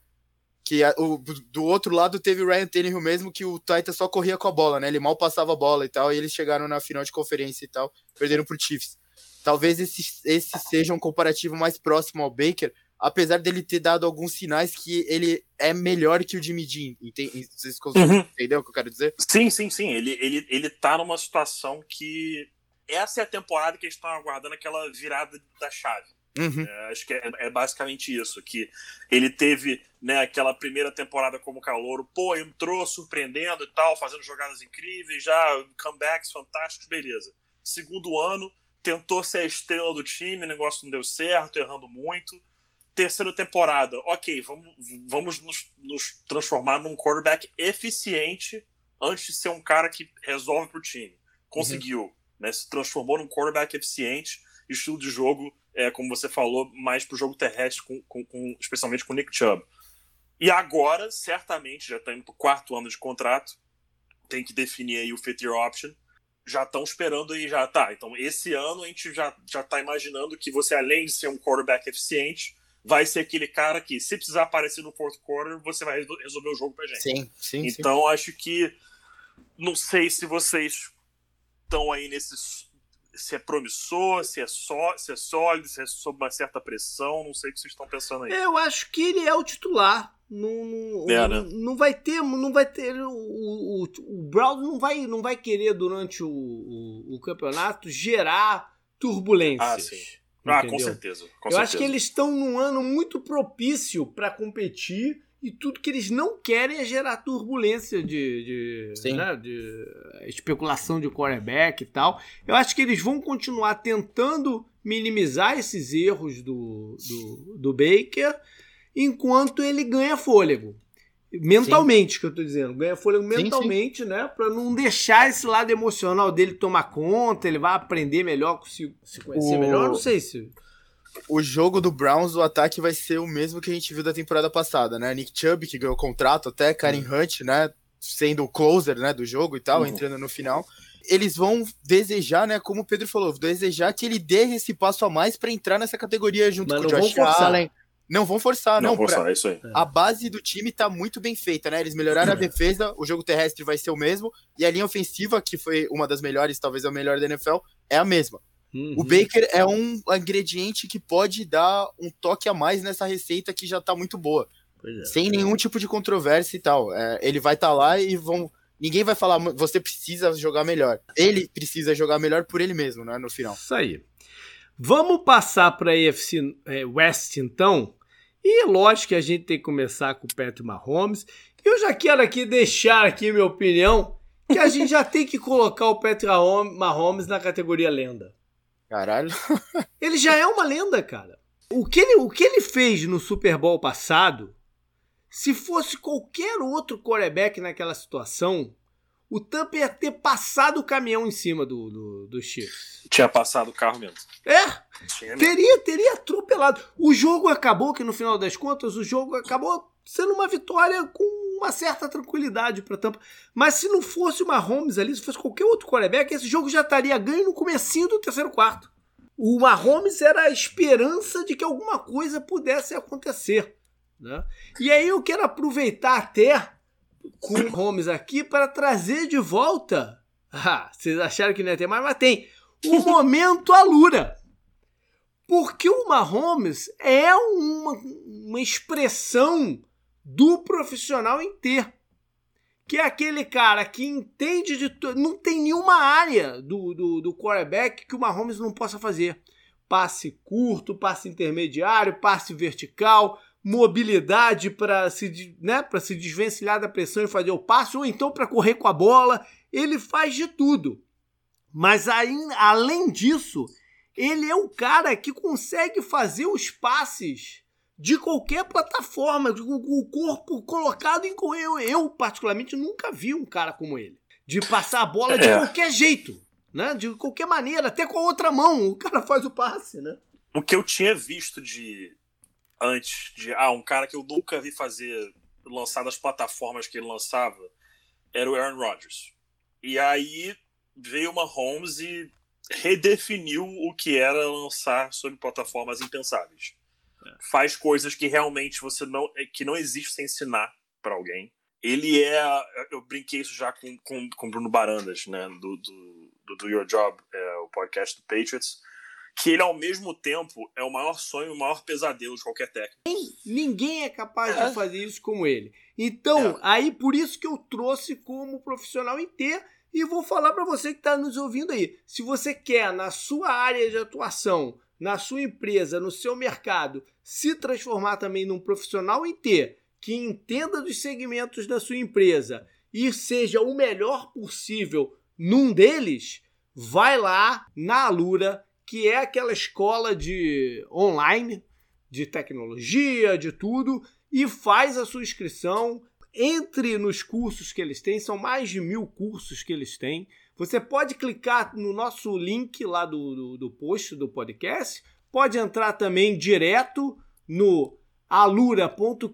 Que a, o, do outro lado teve o Ryan Tannehill mesmo, que o Titans só corria com a bola, né? Ele mal passava a bola e tal, e eles chegaram na final de conferência e tal, perderam pro Chiefs. Talvez esse, esse seja um comparativo mais próximo ao Baker, apesar dele ter dado alguns sinais que ele é melhor que o Jimmy Jean. Entende? Vocês conseguem uhum. entender o que eu quero dizer? Sim, sim, sim. Ele, ele, ele tá numa situação que. Essa é a temporada que eles estão aguardando aquela virada da chave. Uhum. É, acho que é, é, basicamente isso, que ele teve né, aquela primeira temporada como calouro, pô, entrou surpreendendo e tal, fazendo jogadas incríveis, já comebacks fantásticos, beleza. Segundo ano, tentou ser a estrela do time, o negócio não deu certo, errando muito terceira temporada, ok, vamos, vamos nos, nos, transformar num quarterback eficiente antes de ser um cara que resolve pro time. Conseguiu, uhum. né? Se transformou num quarterback eficiente, estilo de jogo, é, como você falou, mais pro jogo terrestre, com, com, com especialmente com o Nick Chubb. E agora, certamente, já está indo pro quarto ano de contrato, tem que definir aí o fifth year option. Já estão esperando aí, já tá. Então, esse ano a gente já, já tá imaginando que você, além de ser um quarterback eficiente, vai ser aquele cara que, se precisar aparecer no fourth quarter, você vai resolver o jogo pra gente. Sim, sim. Então, sim. acho que não sei se vocês estão aí nesses se é promissor, se é, só, se é sólido, se é sob uma certa pressão, não sei o que vocês estão pensando aí. Eu acho que ele é o titular. Não, não, é, né? não vai ter, não vai ter o, o, o Brown não vai, não vai querer durante o, o, o campeonato gerar turbulências. Ah, sim. Ah, com certeza. Com Eu certeza. acho que eles estão num ano muito propício para competir e tudo que eles não querem é gerar turbulência de, de, né, de especulação de quarterback e tal. Eu acho que eles vão continuar tentando minimizar esses erros do, do, do Baker enquanto ele ganha fôlego. Mentalmente, sim. que eu tô dizendo. Ganha fôlego mentalmente, sim, sim. né? Pra não deixar esse lado emocional dele tomar conta, ele vai aprender melhor, se, se conhecer o... melhor, não sei se o jogo do Browns, o ataque vai ser o mesmo que a gente viu da temporada passada, né? Nick Chubb, que ganhou contrato, até Karen uhum. Hunt, né? Sendo o closer né, do jogo e tal, uhum. entrando no final. Eles vão desejar, né? Como o Pedro falou, desejar que ele dê esse passo a mais para entrar nessa categoria junto Mas com o Josh Allen. Não vão forçar, não. Não, forçar, pra... é isso aí. A base do time tá muito bem feita, né? Eles melhoraram a defesa, o jogo terrestre vai ser o mesmo, e a linha ofensiva, que foi uma das melhores, talvez a melhor da NFL, é a mesma. Uhum. O Baker é um ingrediente que pode dar um toque a mais nessa receita que já tá muito boa. É, sem é. nenhum tipo de controvérsia e tal. É, ele vai estar tá lá e vão. Ninguém vai falar, você precisa jogar melhor. Ele precisa jogar melhor por ele mesmo, né? No final. Isso aí. Vamos passar para a AFC é, West, então. E lógico que a gente tem que começar com o Patrick Mahomes. Eu já quero aqui deixar aqui minha opinião que a gente já tem que colocar o Patrick Mahomes na categoria lenda. Caralho. ele já é uma lenda, cara. O que, ele, o que ele fez no Super Bowl passado, se fosse qualquer outro quarterback naquela situação, o Tampa ia ter passado o caminhão em cima do, do, do Chiefs. Tinha passado o carro mesmo. É? teria, teria atropelado. O jogo acabou, que no final das contas, o jogo acabou sendo uma vitória com uma certa tranquilidade para Tampa. Mas se não fosse o Mahomes ali, se fosse qualquer outro quarterback, esse jogo já estaria ganho no comecinho do terceiro quarto. O Mahomes era a esperança de que alguma coisa pudesse acontecer. Né? E aí eu quero aproveitar até com o Mahomes aqui para trazer de volta. Ah, vocês acharam que não ia ter mais, mas tem. O momento Alura. Porque o Mahomes é uma, uma expressão do profissional inteiro. Que é aquele cara que entende de tudo. Não tem nenhuma área do, do, do quarterback que o Mahomes não possa fazer. Passe curto, passe intermediário, passe vertical, mobilidade para se, né, se desvencilhar da pressão e fazer o passe, ou então para correr com a bola. Ele faz de tudo. Mas aí, além disso, ele é o cara que consegue fazer os passes de qualquer plataforma, o corpo colocado em eu, eu particularmente nunca vi um cara como ele, de passar a bola de é. qualquer jeito, né? De qualquer maneira, até com a outra mão, o cara faz o passe, né? O que eu tinha visto de antes de ah, um cara que eu nunca vi fazer lançar das plataformas que ele lançava era o Aaron Rodgers. E aí veio uma Holmes e redefiniu o que era lançar sobre plataformas impensáveis. É. Faz coisas que realmente você não que não existe sem ensinar para alguém. Ele é, eu brinquei isso já com com, com Bruno Barandas, né, do, do, do Do Your Job, é, o podcast do Patriots, que ele ao mesmo tempo é o maior sonho, o maior pesadelo de qualquer técnico. Ninguém é capaz é. de fazer isso como ele. Então, é. aí por isso que eu trouxe como profissional inteiro e vou falar para você que está nos ouvindo aí. Se você quer na sua área de atuação na sua empresa, no seu mercado, se transformar também num profissional em T, que entenda dos segmentos da sua empresa e seja o melhor possível num deles, vai lá na Alura, que é aquela escola de online, de tecnologia, de tudo, e faz a sua inscrição. Entre nos cursos que eles têm, são mais de mil cursos que eles têm. Você pode clicar no nosso link lá do, do, do post do podcast, pode entrar também direto no alura.com.br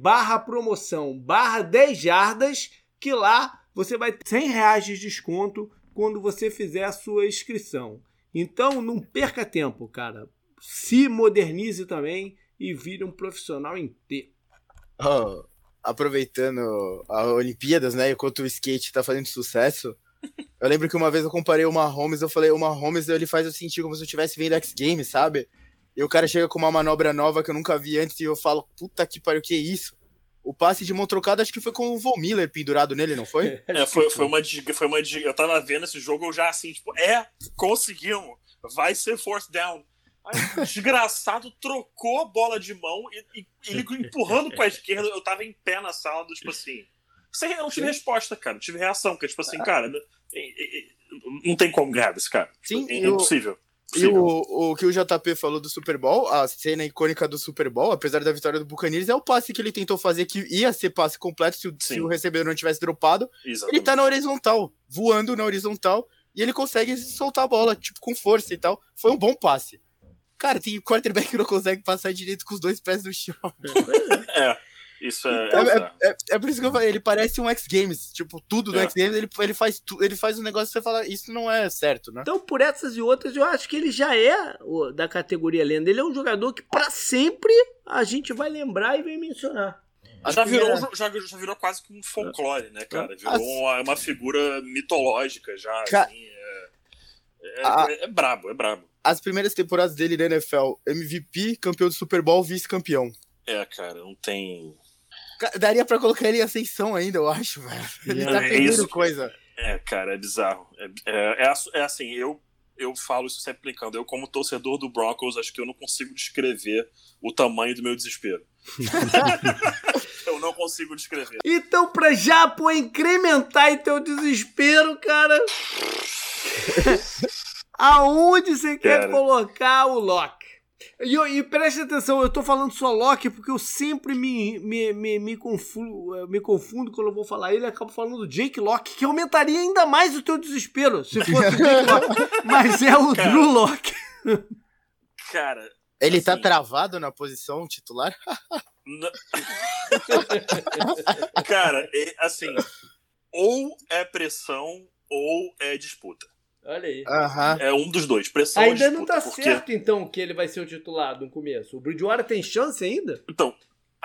barra promoção barra 10 jardas, que lá você vai ter 100 reais de desconto quando você fizer a sua inscrição. Então não perca tempo, cara. Se modernize também e vire um profissional inteiro. Oh, aproveitando a Olimpíadas, né? Enquanto o skate tá fazendo sucesso. Eu lembro que uma vez eu comparei o Mahomes, eu falei, o Mahomes ele faz eu sentir como se eu estivesse vendo X Games, sabe? E o cara chega com uma manobra nova que eu nunca vi antes e eu falo, puta que pariu, que isso? O passe de mão trocada acho que foi com o Von Miller pendurado nele, não foi? É, foi, foi uma foi uma Eu tava vendo esse jogo, eu já assim, tipo, é, conseguimos. Vai ser force down. Aí, o desgraçado trocou a bola de mão e, e ele empurrando com a esquerda. Eu tava em pé na sala, do, tipo assim. Sem, eu não tive resposta, cara. Não tive reação, porque, tipo assim, cara, não, tem como ganhar desse cara. Sim, é impossível. E o, o que o JP falou do Super Bowl, a cena icônica do Super Bowl, apesar da vitória do Buccaneers, é o passe que ele tentou fazer que ia ser passe completo se o, se o recebedor não tivesse dropado. Exatamente. Ele tá na horizontal, voando na horizontal, e ele consegue soltar a bola, tipo, com força e tal. Foi um bom passe. Cara, tem quarterback que não consegue passar direito com os dois pés no chão. é. Isso é, então, é, é, é, por isso que eu falei, ele parece um X Games. Tipo, tudo do é. X Games, ele, ele, faz, ele faz um negócio que você fala, isso não é certo, né? Então, por essas e outras, eu acho que ele já é o, da categoria lenda. Ele é um jogador que, para sempre, a gente vai lembrar e vai mencionar. Já virou, é. já, já, virou quase que um folclore, né, cara? Virou As... uma, uma, figura mitológica já, Ca... assim. É, a... é, brabo, é brabo. As primeiras temporadas dele na NFL, MVP, campeão do Super Bowl, vice-campeão. É, cara, não tem Daria pra colocar ele em ascensão ainda, eu acho, velho. Ele tá é, perdendo coisa. É, cara, é bizarro. É, é, é, é, assim, eu, eu falo isso sempre brincando. Eu, como torcedor do Broncos, acho que eu não consigo descrever o tamanho do meu desespero. eu não consigo descrever. Então, pra já pô, incrementar em teu desespero, cara. aonde você quer colocar o Loki? E, e preste atenção, eu tô falando só Loki porque eu sempre me, me, me, me, confundo, me confundo quando eu vou falar ele e acabo falando do Jake Locke, que aumentaria ainda mais o teu desespero se fosse o Jake Locke. Mas é o cara, Drew Locke. Cara. Ele tá assim, tá travado na posição titular? cara, assim, ou é pressão ou é disputa. Olha aí. Uhum. É um dos dois. Pressão ainda disputa, não tá porque... certo, então, que ele vai ser o titular no começo. O Bridgewater tem chance ainda? Então,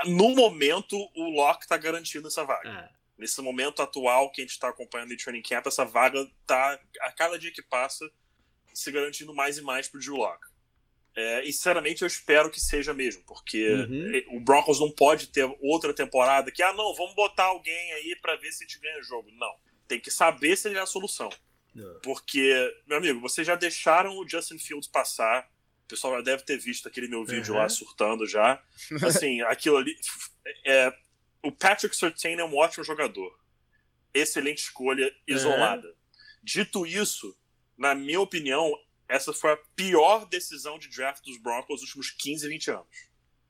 no momento, o Locke tá garantindo essa vaga. Ah. Nesse momento atual que a gente tá acompanhando em training camp, essa vaga tá, a cada dia que passa, se garantindo mais e mais pro Drew Locke. É, e sinceramente eu espero que seja mesmo, porque uhum. o Broncos não pode ter outra temporada que, ah, não, vamos botar alguém aí para ver se a gente ganha o jogo. Não. Tem que saber se ele é a solução. Porque, meu amigo, vocês já deixaram o Justin Fields passar. O pessoal já deve ter visto aquele meu vídeo uhum. lá surtando já. Assim, aquilo ali. É, o Patrick Surtain é um ótimo jogador. Excelente escolha, isolada. Uhum. Dito isso, na minha opinião, essa foi a pior decisão de draft dos Broncos nos últimos 15, 20 anos.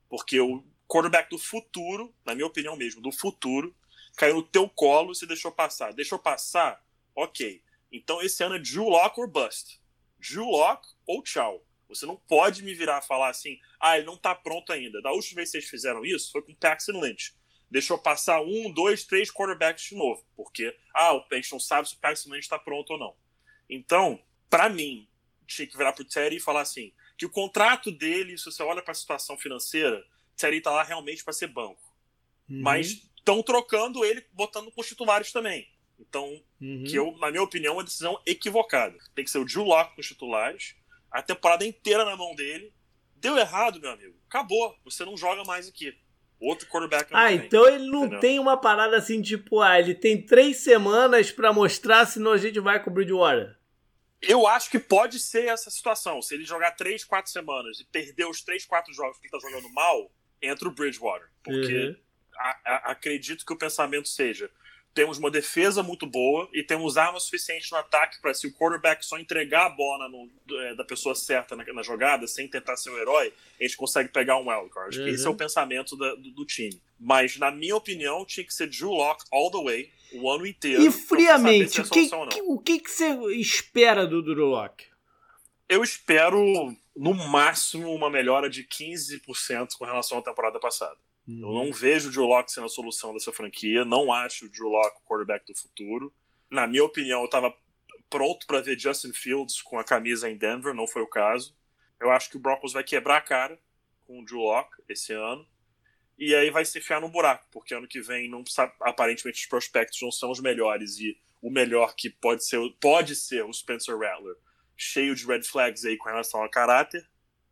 Porque o quarterback do futuro, na minha opinião mesmo, do futuro, caiu no teu colo e você deixou passar. Deixou passar? Ok. Então esse ano é Drew Lock or bust. Drew Lock ou tchau. Você não pode me virar e falar assim, ah, ele não tá pronto ainda. Da última vez que vocês fizeram isso foi com o Paxton Lynch. Deixou passar um, dois, três quarterbacks de novo. Porque, ah, a gente não sabe se o Paxton Lynch tá pronto ou não. Então, para mim, tinha que virar pro Terry e falar assim, que o contrato dele, se você olha para a situação financeira, Terry tá lá realmente para ser banco. Uhum. Mas estão trocando ele, botando com os titulares também. Então, uhum. que eu, na minha opinião, é uma decisão equivocada. Tem que ser o Drew Locke com os titulares, a temporada inteira na mão dele. Deu errado, meu amigo. Acabou. Você não joga mais aqui. Outro quarterback não Ah, tem, então ele não entendeu? tem uma parada assim, tipo, ah, ele tem três semanas para mostrar, senão a gente vai com o Bridgewater. Eu acho que pode ser essa situação. Se ele jogar três, quatro semanas e perder os três, quatro jogos que ele tá jogando mal, entra o Bridgewater. Porque uhum. a, a, acredito que o pensamento seja: temos uma defesa muito boa e temos armas suficientes no ataque para se o quarterback só entregar a bola no, é, da pessoa certa na, na, jogada, sem tentar ser o um herói, a gente consegue pegar um wildcard. Acho uhum. que esse é o pensamento da, do, do, time. Mas, na minha opinião, tinha que ser Drew Lock all the way, o ano inteiro. E friamente, é o que, que, o que, que você espera do Drew Lock? Eu espero, no máximo, uma melhora de 15% com relação à temporada passada. Hum. Eu não vejo o Drew Locke sendo a solução dessa franquia. Não acho o Drew Locke o quarterback do futuro. Na minha opinião, eu estava pronto para ver Justin Fields com a camisa em Denver. Não foi o caso. Eu acho que o Broncos vai quebrar a cara com o Drew Locke esse ano. e aí vai se enfiar no buraco, porque ano que vem não aparentemente os prospectos não são os melhores e o melhor que pode ser pode ser o Spencer Rattler, cheio de red flags aí com relação ao caráter.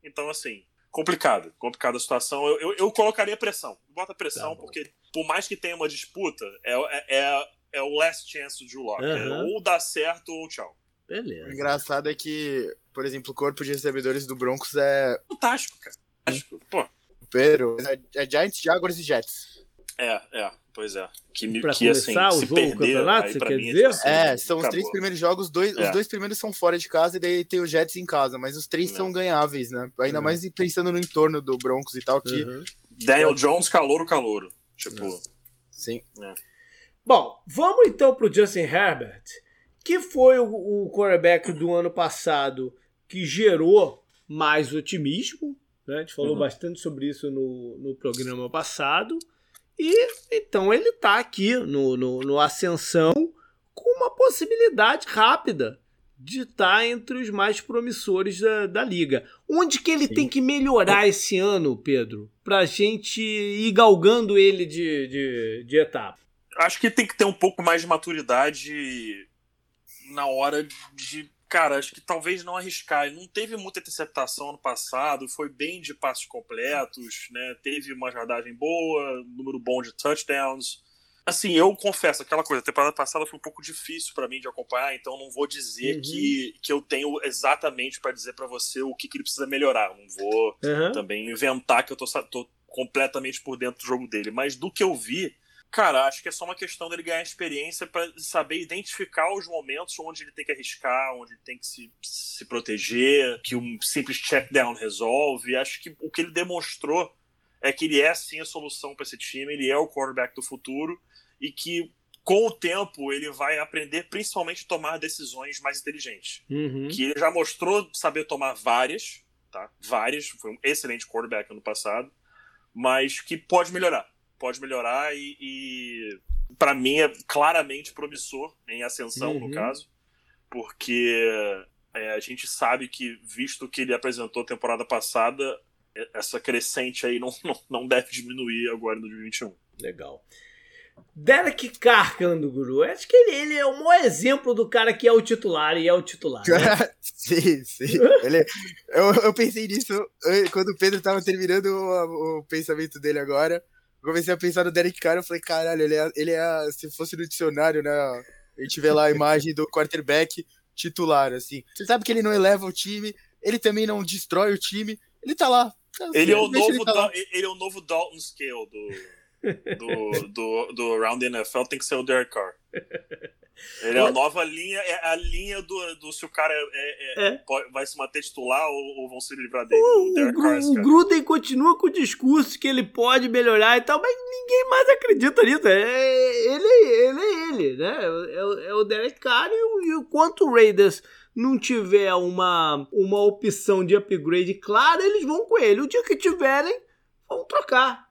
Então assim, complicado, complicada a situação. Eu, eu, eu colocaria pressão, bota pressão, tá porque por mais que tenha uma disputa, é, é, é, é o last chance do Drew Lock. Uhum. É, ou dá certo ou tchau. Beleza. O engraçado é que, por exemplo, o corpo de recebedores do Broncos é. Fantástico, cara. Fantástico. Pô, Pedro, é, é Giants, Jaguars e Jets. É, é, pois é. Que, pra que assim, o se jogo, perder, campeonato, você quer dizer? É, são os três primeiros jogos, dois, é. os dois primeiros são fora de casa e daí tem o Jets em casa, mas os três é. são ganháveis, né? Ainda uhum. mais pensando no entorno do Broncos e tal, que... Uhum. Daniel Jones, calouro, calouro. Tipo... É. Sim. É. Bom, vamos então pro Justin Herbert, que foi o, o quarterback do ano passado que gerou mais otimismo, né? A gente falou uhum. bastante sobre isso no, no programa passado. E então ele está aqui no, no, no, Ascensão com uma possibilidade rápida de estar tá entre os mais promissores da, da liga. Onde que ele Sim. tem que melhorar esse ano, Pedro, para a gente ir galgando ele de, de, de etapa? Acho que tem que ter um pouco mais de maturidade na hora de cara, acho que talvez não arriscar. Não teve muita interceptação no passado, foi bem de passos completos, né? Teve uma jardagem boa, número bom de touchdowns. Assim, eu confesso, aquela coisa, a temporada passada foi um pouco difícil para mim de acompanhar, então não vou dizer uhum. que, que eu tenho exatamente para dizer para você o que, que, ele precisa melhorar. Não vou uhum. também inventar que eu tô, tô completamente por dentro do jogo dele, mas do que eu vi, Cara, acho que é só uma questão dele ganhar experiência para saber identificar os momentos onde ele tem que arriscar, onde ele tem que se, se proteger, que um simples check down resolve. Acho que o que ele demonstrou é que ele é sim a solução para esse time, ele é o quarterback do futuro e que com o tempo ele vai aprender principalmente a tomar decisões mais inteligentes. Uhum. Que ele já mostrou saber tomar várias, tá? Várias, foi um excelente quarterback ano passado, mas que pode melhorar pode melhorar e, e para mim é claramente promissor em ascensão, uhum. no caso, porque é, a gente sabe que, visto que ele apresentou temporada passada, essa crescente aí não, não, não deve diminuir agora no 2021. Legal. Derek Carr, Guru. Acho que ele, ele, é o maior exemplo do cara que é o titular e é o titular. Né? sim, sim. Ele, eu, eu pensei nisso quando o Pedro estava terminando o, o pensamento dele agora comecei a pensar no Derek Carr, eu falei, caralho, ele é, ele é, se fosse no dicionário, né, a gente vê lá a imagem do quarterback titular, assim. Você sabe que ele não eleva o time, ele também não destrói o time, ele tá lá. Ele, é o novo ele, tá ele é o novo Dalton Scale do, do, do, do Round NFL, tem que ser o Derek Carr. Ele é a nova linha, é a linha do, do se o cara é, é, é. Pode, vai se manter titular ou, ou, vão se livrar dele. O, o, o Gruden continua com o discurso que ele pode melhorar e tal, mas ninguém mais acredita nisso. É, ele, ele é ele, né? É, é o Derek Carr e o, e o quanto o Raiders não tiver uma, uma opção de upgrade clara, eles vão com ele. O dia que tiverem, vão trocar.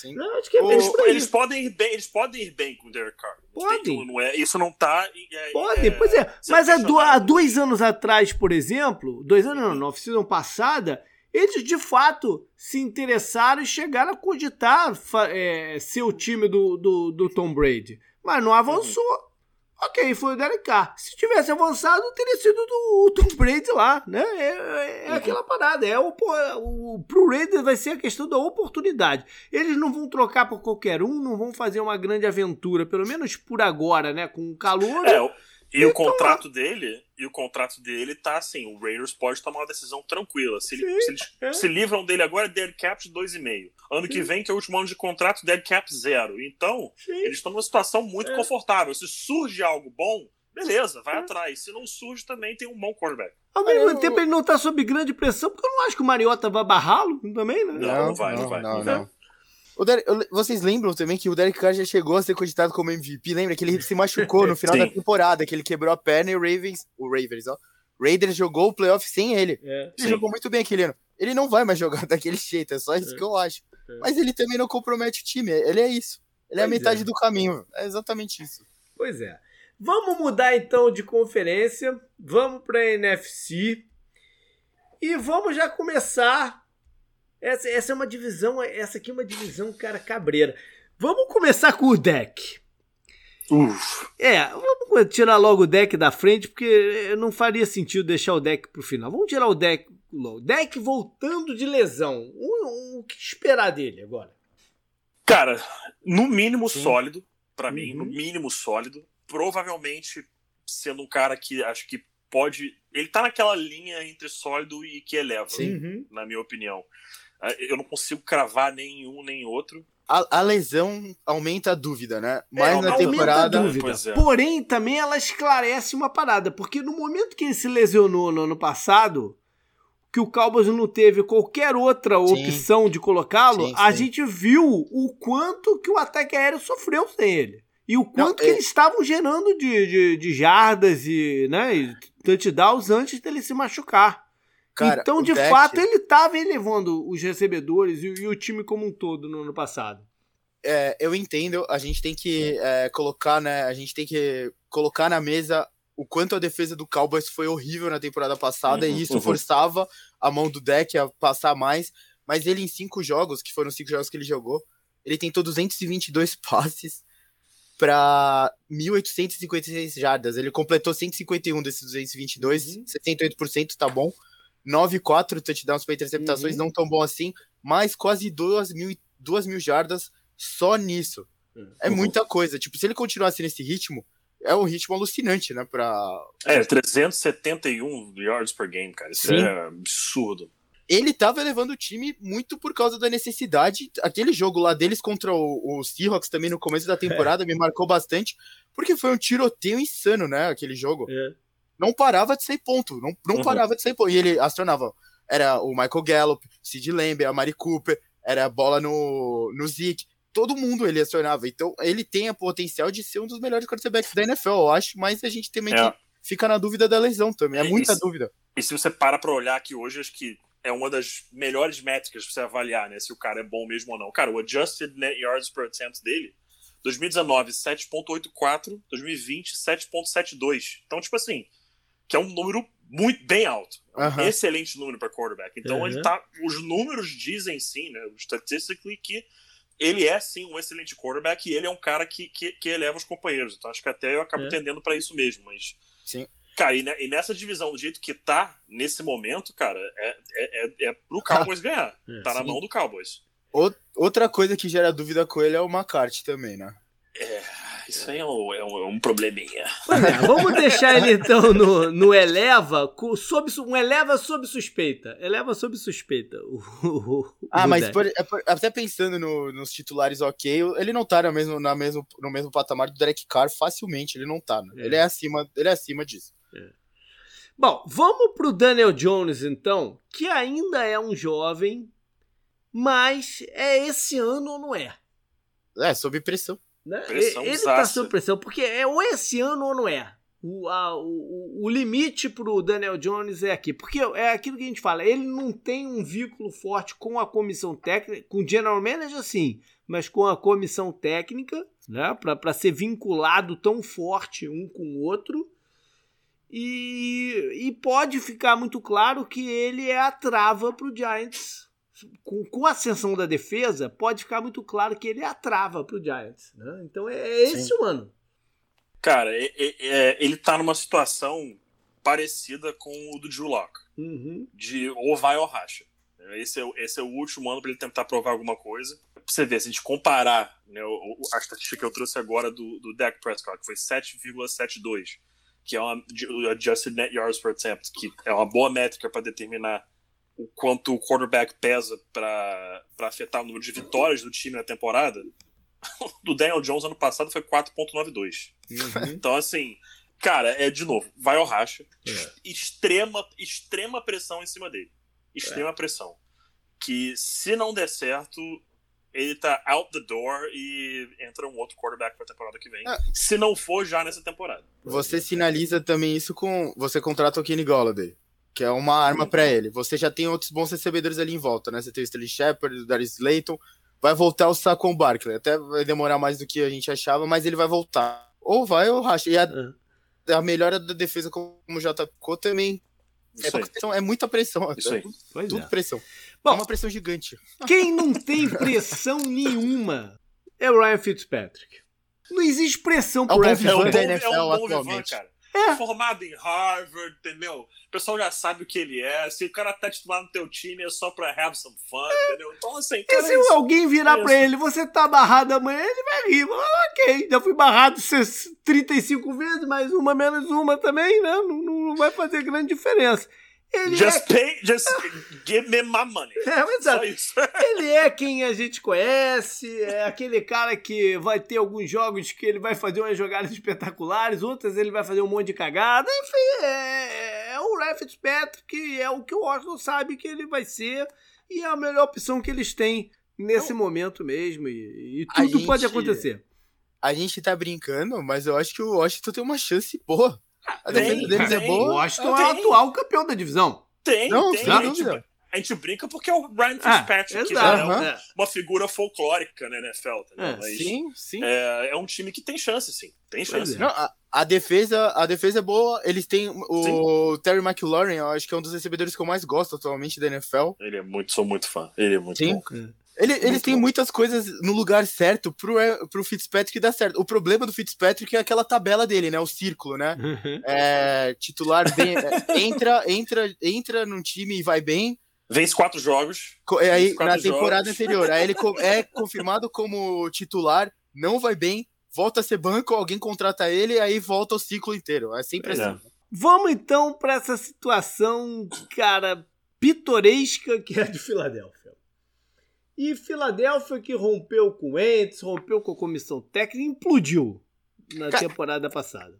Sim. Não, acho que é eles, podem ir bem, eles podem ir bem com o Derek Carr. Pode. Não é, isso não tá. É, Pode, é, pois é. Mas há, do, há, dois anos atrás, por exemplo, dois anos não, na oficina passada, eles de fato se interessaram e chegaram a cogitar é, ser o time do, do, do Tom Brady. Mas não avançou. Uhum. Ok, foi o Derek Carr. Se tivesse avançado, teria sido do Tom Brady lá, né? É, é, é aquela parada. É o, o, pro Raiders vai ser a questão da oportunidade. Eles não vão trocar por qualquer um, não vão fazer uma grande aventura, pelo menos por agora, né? Com o calor. É, e o contrato dele, e o contrato dele tá assim, o Raiders pode tomar uma decisão tranquila. Se, ele, se eles é. se livram dele agora, dead cap de 2,5. Ano Sim. que vem, que é o último ano de contrato, dead cap zero. Então, Sim. eles estão numa situação muito é. confortável. Se surge algo bom, beleza, vai é. atrás. Se não surge, também tem um bom quarterback. Ao mesmo eu... tempo, ele não tá sob grande pressão, porque eu não acho que o Mariota vai barrá-lo também, né? Não, não, vai, não, não vai. Não, não. Derek, vocês lembram também que o Derek Carr já chegou a ser cogitado como MVP? Lembra que ele se machucou no final da temporada, que ele quebrou a perna e o Ravens, o Ravens, ó, Raiders jogou o playoff sem ele. É, ele sim. jogou muito bem aquele ano. Ele não vai mais jogar daquele jeito, é só isso é. que eu acho. É. Mas ele também não compromete o time, ele é isso. Ele pois é a metade é. do caminho, é exatamente isso. Pois é. Vamos mudar então de conferência, vamos para a NFC e vamos já começar Essa, essa é uma divisão, essa aqui é uma divisão, cara, cabreira. Vamos começar com o deck. Uf. É, vamos tirar logo o deck da frente, porque não faria sentido deixar o deck pro final. Vamos tirar o deck. O deck voltando de lesão. O, o que esperar dele agora? Cara, no mínimo Sim. sólido, para uhum. mim, no mínimo sólido. Provavelmente sendo um cara que acho que pode. Ele tá naquela linha entre sólido e que eleva, uhum. na minha opinião. Ah, eu não consigo cravar nenhum nem outro. A, a, lesão aumenta a dúvida, né? Mas é, na temporada. Dúvida. É. Porém, também ela esclarece uma parada, porque no momento que ele se lesionou no ano passado, que o Cowboys não teve qualquer outra sim. opção de colocá-lo, a gente viu o quanto que o ataque aéreo sofreu sem ele. E o quanto não, que é... eles estavam gerando de, de, de jardas e, né, e touchdowns antes dele se machucar. Cara, então, de deck... fato, ele estava elevando os recebedores e, e, o time como um todo no ano passado. É, eu entendo, a gente tem que é, colocar, né? A gente tem que colocar na mesa o quanto a defesa do Cowboys foi horrível na temporada passada uhum, e isso uhum. forçava a mão do deck a passar mais. Mas ele, em cinco jogos, que foram cinco jogos que ele jogou, ele tentou 222 passes para 1.856 jardas. Ele completou 151 desses 222, uhum. 78% tá bom. 9-4 touchdowns para interceptações, uhum. não tão bom assim, mas quase 2 mil, 2 mil jardas só nisso. Uhum. É muita coisa. Tipo, se ele continuasse nesse ritmo, é um ritmo alucinante, né? Pra... É, 371 yards per game, cara. Isso Sim. é absurdo. Ele tava elevando o time muito por causa da necessidade. Aquele jogo lá deles contra o, o Seahawks também no começo da temporada é. me marcou bastante, porque foi um tiroteio insano, né? Aquele jogo. É não parava de sair ponto. Não, não uhum. parava de sair ponto. E ele acionava. Era o Michael Gallup, Sid Lamb, a Mari Cooper, era a bola no, no Zeke. Todo mundo ele acionava. Então, ele tem a potencial de ser um dos melhores quarterbacks da NFL, eu acho, mas a gente também é. fica na dúvida da lesão também. É muita e, dúvida. E se você para pra olhar aqui hoje, acho que é uma das melhores métricas pra você avaliar, né? Se o cara é bom mesmo ou não. Cara, o adjusted net yards per attempt dele, 2019, 7.84, 2020, 7.72. Então, tipo assim, que é um número muito bem alto. Um excelente número para quarterback. Então ele tá. Os números dizem sim, né? Statistically, que ele é sim um excelente quarterback e ele é um cara que, que, que eleva os companheiros. Então acho que até eu acabo é. tendendo para isso mesmo. Mas. Sim. Cara, e, e, nessa divisão, do jeito que tá, nesse momento, cara, é, é, é, é pro Cowboys ganhar. É, tá sim. na mão do Cowboys. Outra coisa que gera dúvida com ele é o McCarthy também, né? É, isso aí é um, é um, é um probleminha. É, vamos deixar ele então no, no Eleva, sob, um Eleva sob suspeita. Eleva sob suspeita. O, o, ah, mas por, é por, até pensando no, nos titulares ok, ele não tá no mesmo, na mesmo, no mesmo patamar do Derek Carr facilmente, ele não tá. Né? É. Ele, é acima, ele é acima disso. É. Bom, vamos pro Daniel Jones então, que ainda é um jovem, mas é esse ano ou não é? É, sob pressão. Né? Ele está sob pressão, porque é ou esse ano ou não é. O, a, o, o limite para o Daniel Jones é aqui. Porque é aquilo que a gente fala, ele não tem um vínculo forte com a comissão técnica, com o general manager sim, mas com a comissão técnica, né? Para ser vinculado tão forte um com o outro. E, e pode ficar muito claro que ele é a trava para o Giants com, com a ascensão da defesa, pode ficar muito claro que ele é a trava pro Giants. Né? Então é, é esse Sim. o ano. Cara, é, é, é, ele tá numa situação parecida com o do Drew Locke. Uhum. De ou vai ou racha. Esse é, esse é o último ano para ele tentar provar alguma coisa. Pra você ver, se a gente comparar né, a estatística que eu trouxe agora do, do Dak Prescott, que foi 7,72, que é uma Adjusted Net Yards per Attempt, que é uma boa métrica para determinar o quanto o quarterback pesa para afetar o número de vitórias do time na temporada, do Daniel Jones ano passado foi 4.92. Uhum. Então, assim, cara, é de novo, vai ao racha. É. Extrema, extrema pressão em cima dele. Extrema é. pressão. Que se não der certo, ele tá out the door e entra um outro quarterback pra temporada que vem. É. Se não for já nessa temporada. Você sinaliza também isso com. Você contrata o Kenny Golladay que é uma arma para ele. Você já tem outros bons recebedores ali em volta, né? Você tem o Stanley Shepard, o Darius Slayton, vai voltar o Saquon Barkley. Até vai demorar mais do que a gente achava, mas ele vai voltar. Ou vai ou racha. E a, é. a melhora da defesa, como já tocou, também É, pressão, é muita pressão. Isso aí. Pois Tudo é. pressão. Bom, é uma pressão gigante. Quem não tem pressão nenhuma é o Ryan Fitzpatrick. Não existe pressão pro é Ryan Fitzpatrick. É um bom, é um bom atualmente. Vivan, cara. É. Formado em Harvard, entendeu? O pessoal já sabe o que ele é. Se o cara tá titular no teu time é só pra have some fun, é. entendeu? Então, assim. Cara, se é alguém virar é pra ele, você tá barrado amanhã, ele vai rir. Ah, ok, já fui barrado 35 vezes, mas uma menos uma também, né? Não, não vai fazer grande diferença. Ele just é... pay, just give me my money. É, Só isso. ele é quem a gente conhece, é aquele cara que vai ter alguns jogos que ele vai fazer umas jogadas espetaculares, outras ele vai fazer um monte de cagada. Enfim, é, é o Ref Patrick, é o que o Washington sabe que ele vai ser e é a melhor opção que eles têm nesse momento mesmo. E, e tudo gente, pode acontecer. A gente tá brincando, mas eu acho que o Washington tem uma chance boa a defesa deles é boa. O Washington é o atual campeão da divisão. Tem, não, tem. A gente, a gente brinca porque é o Ryan ah, Fitzpatrick, ah, que já é uma, uma, figura folclórica na NFL. Tá é, Mas sim, sim. É, é, um time que tem chance, sim. Tem chance. É. Não, a, a, defesa, a defesa é boa. Eles têm o sim. Terry McLaurin, eu acho que é um dos recebedores que eu mais gosto atualmente da NFL. Ele é muito, sou muito fã. Ele é muito sim. bom. É. Ele, eles têm muitas coisas no lugar certo pro, é, pro Fitzpatrick dar certo. O problema do Fitzpatrick é aquela tabela dele, né? O círculo, né? Uhum. É, titular bem, é, entra, entra, entra num time e vai bem. Vence quatro jogos. É, aí, quatro na temporada jogos. anterior. Aí ele é confirmado como titular, não vai bem, volta a ser banco, alguém contrata ele, aí volta o ciclo inteiro. É sempre é. assim. Vamos então para essa situação, cara, pitoresca que é a de Filadélfia. E Filadélfia que rompeu com o Ents, rompeu com a comissão técnica, implodiu na temporada passada.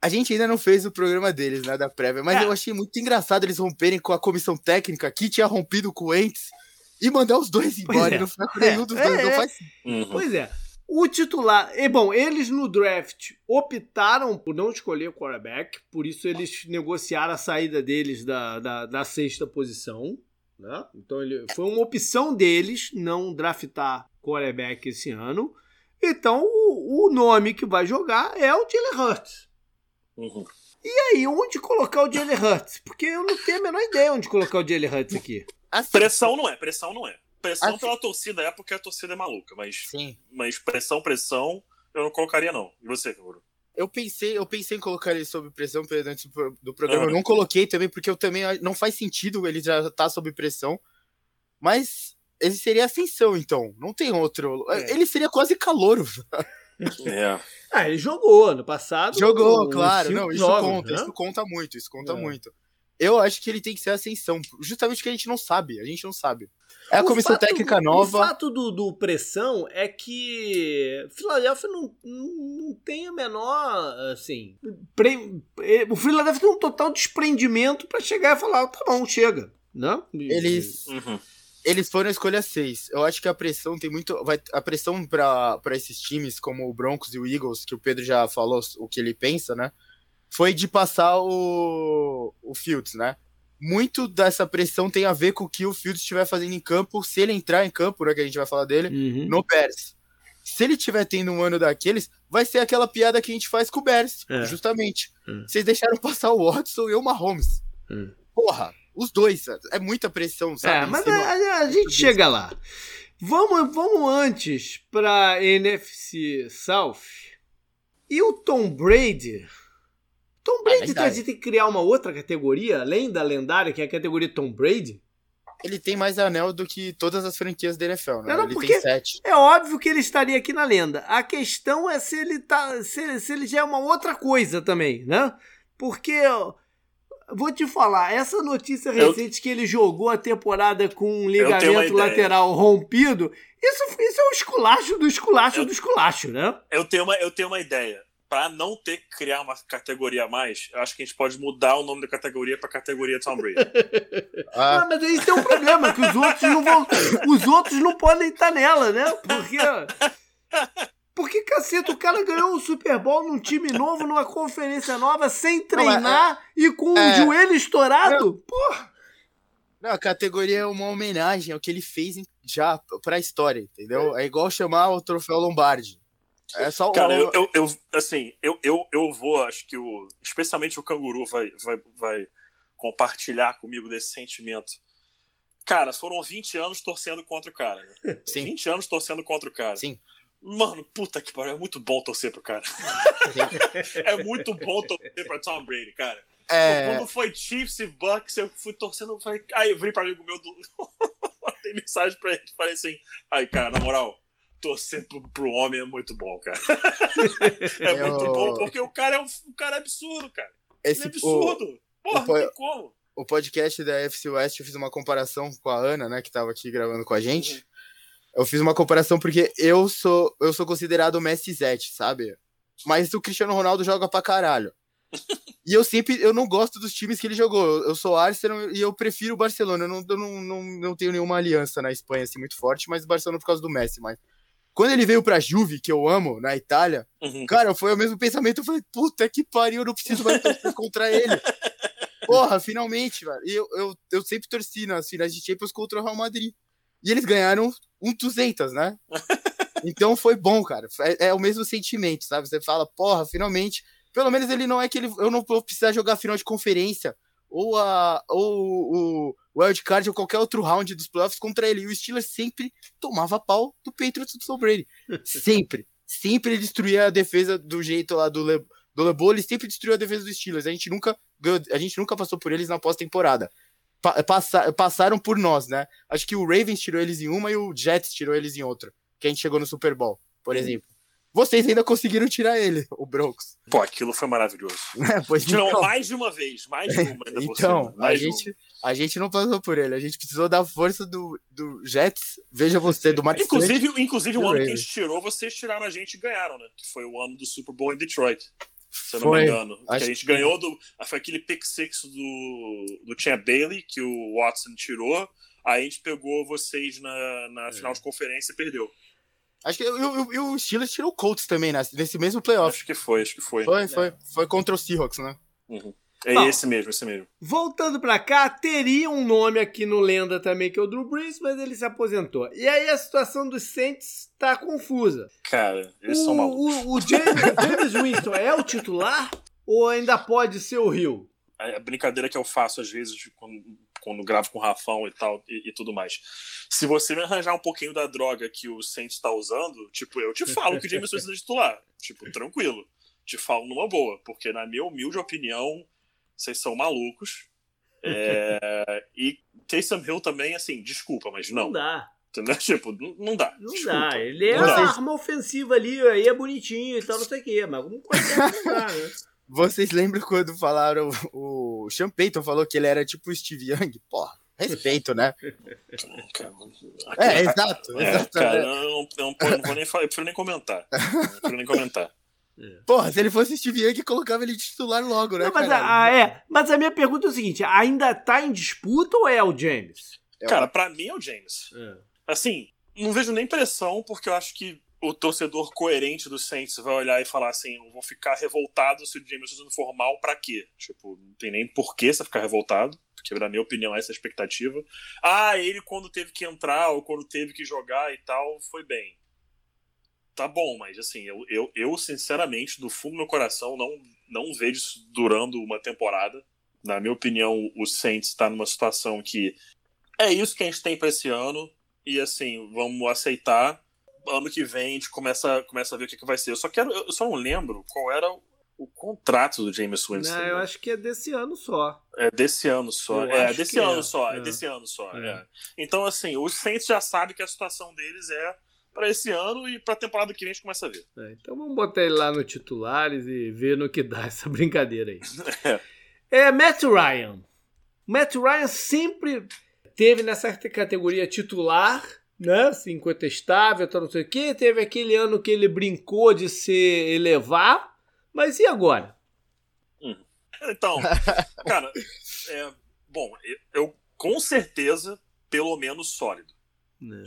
A gente ainda não fez o programa deles, né, da prévia, mas é. eu achei muito engraçado eles romperem com a comissão técnica, que tinha rompido com o Ents, e mandar os dois embora. É. Não foi nenhum dos é, dois, não é. faz uhum. Pois é. O titular. E bom, eles no draft optaram por não escolher o quarterback, por isso eles negociaram a saída deles da, da, da sexta posição. Né? Então ele, foi uma opção deles não draftar quarterback esse ano. Então o, o nome que vai jogar é o Jalen Hurts. Uhum. E aí, onde colocar o Jalen Hurts? Porque eu não tenho a menor ideia onde colocar o Jalen Hurts aqui. Assim, pressão não é, pressão não é. Pressão assim, pela torcida é porque a torcida é maluca, mas, sim. mas pressão, pressão, eu não colocaria não. E você, Bruno? Eu pensei, eu pensei em colocar ele sob pressão antes do programa. Uhum. Eu não coloquei também, porque eu também não faz sentido ele já tá sob pressão. Mas ele seria ascensão, então. Não tem outro. É. Ele seria quase calouro. É. ah, ele jogou ano passado. Jogou, claro. Não, isso jogos, conta. Né? Isso conta muito. Isso conta é. muito. Eu acho que ele tem que ser ascensão. Justamente porque a gente não sabe. A gente não sabe. É a o comissão fato, técnica nova. O fato do, do pressão é que Philadelphia não, não tem a menor, assim... Pre, o Philadelphia tem um total desprendimento para chegar e falar, tá bom, chega. Né? Eles... Uhum. Eles foram a escolha 6. Eu acho que a pressão tem muito. Vai, a pressão para esses times, como o Broncos e o Eagles, que o Pedro já falou o que ele pensa, né? Foi de passar o, o Fields, né? muito dessa pressão tem a ver com o que o Fields estiver fazendo em campo, se ele entrar em campo, né, que a gente vai falar dele, uhum. no Bears. Se ele estiver tendo um ano daqueles, vai ser aquela piada que a gente faz com o Bears, é. justamente. É. Vocês deixaram passar o Watson e o Mahomes. É. Porra, os dois, é muita pressão, sabe? É, mas a, a, gente chega lá. Vamos, vamos antes para NFC South. E o Tom Brady Tom Brady é tem que criar uma outra categoria, além da lendária, que é a categoria Tom Brady? Ele tem mais anel do que todas as franquias da NFL, né? Não, ele tem sete. É óbvio que ele estaria aqui na lenda. A questão é se ele tá. Se, se ele já é uma outra coisa também, né? Porque. Vou te falar, essa notícia recente eu... que ele jogou a temporada com um ligamento lateral rompido, isso, isso é um esculacho do esculacho eu... do esculacho, né? Eu tenho uma, eu tenho uma ideia para não ter que criar uma categoria a mais, eu acho que a gente pode mudar o nome da categoria para categoria Tom Brady. ah. ah. mas isso é um problema, que os outros não vão. Os outros não podem estar nela, né? Porque. Porque, caceta, o cara ganhou o Super Bowl num time novo, numa conferência nova, sem treinar não, é, e com é, o joelho estourado? Porra! Não, a categoria é uma homenagem ao que ele fez já pra história, entendeu? É igual chamar o troféu Lombardi. É só o... Cara, eu, eu, eu, assim, eu, eu, eu vou, acho que o. Especialmente o canguru vai, vai, vai compartilhar comigo desse sentimento. Cara, foram 20 anos torcendo contra o cara. Né? Sim. 20 anos torcendo contra o cara. Sim. Mano, puta que pariu, é muito bom torcer pro cara. é muito bom torcer pra Tom Brady, cara. É, Quando foi Chiefs e Bucks, eu fui torcendo. Falei, aí eu virei pra amigo meu do. Mandei mensagem pra ele. Falei assim: aí, cara, na moral, torcer pro, pro homem é muito bom, cara. é Eu- muito bom, porque o cara é um, o cara é absurdo, cara. Esse, é o, absurdo. Porra, o- não tem como. o podcast da FC West, eu fiz uma comparação com a Ana, né, que tava aqui gravando com a gente. Uhum. Eu fiz uma comparação porque eu sou, eu sou considerado o Messi Zete, sabe? Mas o Cristiano Ronaldo joga pra caralho. E eu sempre, eu não gosto dos times que ele jogou. Eu, eu sou Arsenal e eu prefiro o Barcelona. Eu não, eu não, não, não tenho nenhuma aliança na Espanha assim muito forte, mas o Barcelona por causa do Messi. Mas quando ele veio pra Juve, que eu amo, na Itália, Uhum. Cara, foi o mesmo pensamento. Eu falei, puta que pariu, eu não preciso mais torcer contra ele. Porra, finalmente, velho. E eu, eu, eu sempre torci nas finais de Champions contra o Real Madrid. E eles ganharam um 200, né? Então foi bom, cara. É, é o mesmo sentimento, sabe? Você fala, porra, finalmente. Pelo menos ele não é que ele, eu não vou precisar jogar final de conferência ou, a, ou o wildcard ou qualquer outro round dos playoffs contra ele. E o Steelers sempre tomava pau do Patriots do Tom Brady. Sempre. Sempre ele destruía a defesa do jeito lá do, Le, do LeBeau, ele sempre destruiu a defesa dos Steelers. A gente nunca, a gente nunca passou por eles na pós-temporada. Pa- passa- passaram por nós, né? Acho que o Ravens tirou eles em uma e o Jets tirou eles em outra. Que a gente chegou no Super Bowl, por exemplo. Vocês ainda conseguiram tirar ele, o Broncos. Pô, aquilo foi maravilhoso. né? Pois Tirou então, mais de uma vez, mais de uma ainda por então a, mais de uma. A gente não passou por ele. A gente precisou da força do, do Jets. Veja você, do Mark. Inclusive, inclusive o ano que a gente tirou, vocês tiraram a gente e ganharam, né? Que foi o ano do Super Bowl em Detroit. Se eu não Foi. me engano. Que a gente ganhou do. Foi aquele pick six do, do Champ Bailey, que o Watson tirou. Aí a gente pegou vocês na, na É. final de conferência e perdeu. Acho que e o- e o Steelers tirou o Colts também, né? Nesse mesmo playoff. Acho que foi, acho que foi. Foi, foi, foi contra o Seahawks, né? É Bom. esse mesmo, esse mesmo. Voltando pra cá, teria um nome aqui no Lenda também, que é o Drew Brees, mas ele se aposentou. E aí a situação dos Saints tá confusa. Cara, eles são malucos. O, o, o James, James Winston é o titular ou ainda pode ser o Rio? a brincadeira que eu faço às vezes quando, quando gravo com o Rafão e tal e, e tudo mais. Se você me arranjar um pouquinho da droga que o Saints está usando, tipo, eu te falo que o James Winston é titular. Tipo, tranquilo. Te falo numa boa, porque na minha humilde opinião, vocês são malucos. É, e Taysom Hill também, assim, desculpa, mas não. dá. Entendeu? Tipo, não, não dá. Não desculpa. dá. Ele é Não uma dá. arma ofensiva ali, aí é bonitinho e tal, não sei o quê, mas como não dá, né? Vocês lembram quando falaram, o Sean Payton falou que ele era tipo o Steve Young? Porra, respeito, né? É, exato, É, exato. cara, né? eu não, não- não vou nem falar, eu prefiro nem comentar. Eu prefiro nem comentar. Porra, se ele fosse o Steve Young, colocava ele de titular logo, né, Não, mas, a, a- é, mas a minha pergunta é o seguinte: ainda tá em disputa ou é o James? É, Cara, pra mim é o James. Assim, não vejo nem pressão, porque eu acho que o torcedor coerente do Saints vai olhar e falar assim: eu vou ficar revoltado se o James não for mal, pra quê? Tipo, não tem nem porquê você ficar revoltado, porque na minha opinião essa é a expectativa. Ah, ele quando teve que entrar ou quando teve que jogar e tal, foi bem. Tá bom, mas assim, eu, eu, eu sinceramente, do fundo do meu coração, não, não vejo isso durando uma temporada. Na minha opinião, o Saints tá numa situação que é isso que a gente tem pra esse ano. E assim, vamos aceitar. Ano que vem a gente começa, começa a ver o que, que vai ser. Eu só quero. Eu só não lembro qual era o, o contrato do James Winston. Não, eu acho que é desse ano só. É desse ano só. É, desse ano é. só. É. É. desse ano só. É. é. Então, assim, os Saints já sabem que a situação deles é pra esse ano e pra temporada que vem a gente começa a ver. É, então vamos botar ele lá no titulares e ver no que dá essa brincadeira aí. é, Matt Ryan. Matt Ryan sempre teve nessa categoria titular, né? Assim, incontestável, tal, não sei o quê. Teve aquele ano que ele brincou de se elevar. Mas e agora? Então, cara, é, bom, eu, eu com certeza, pelo menos sólido.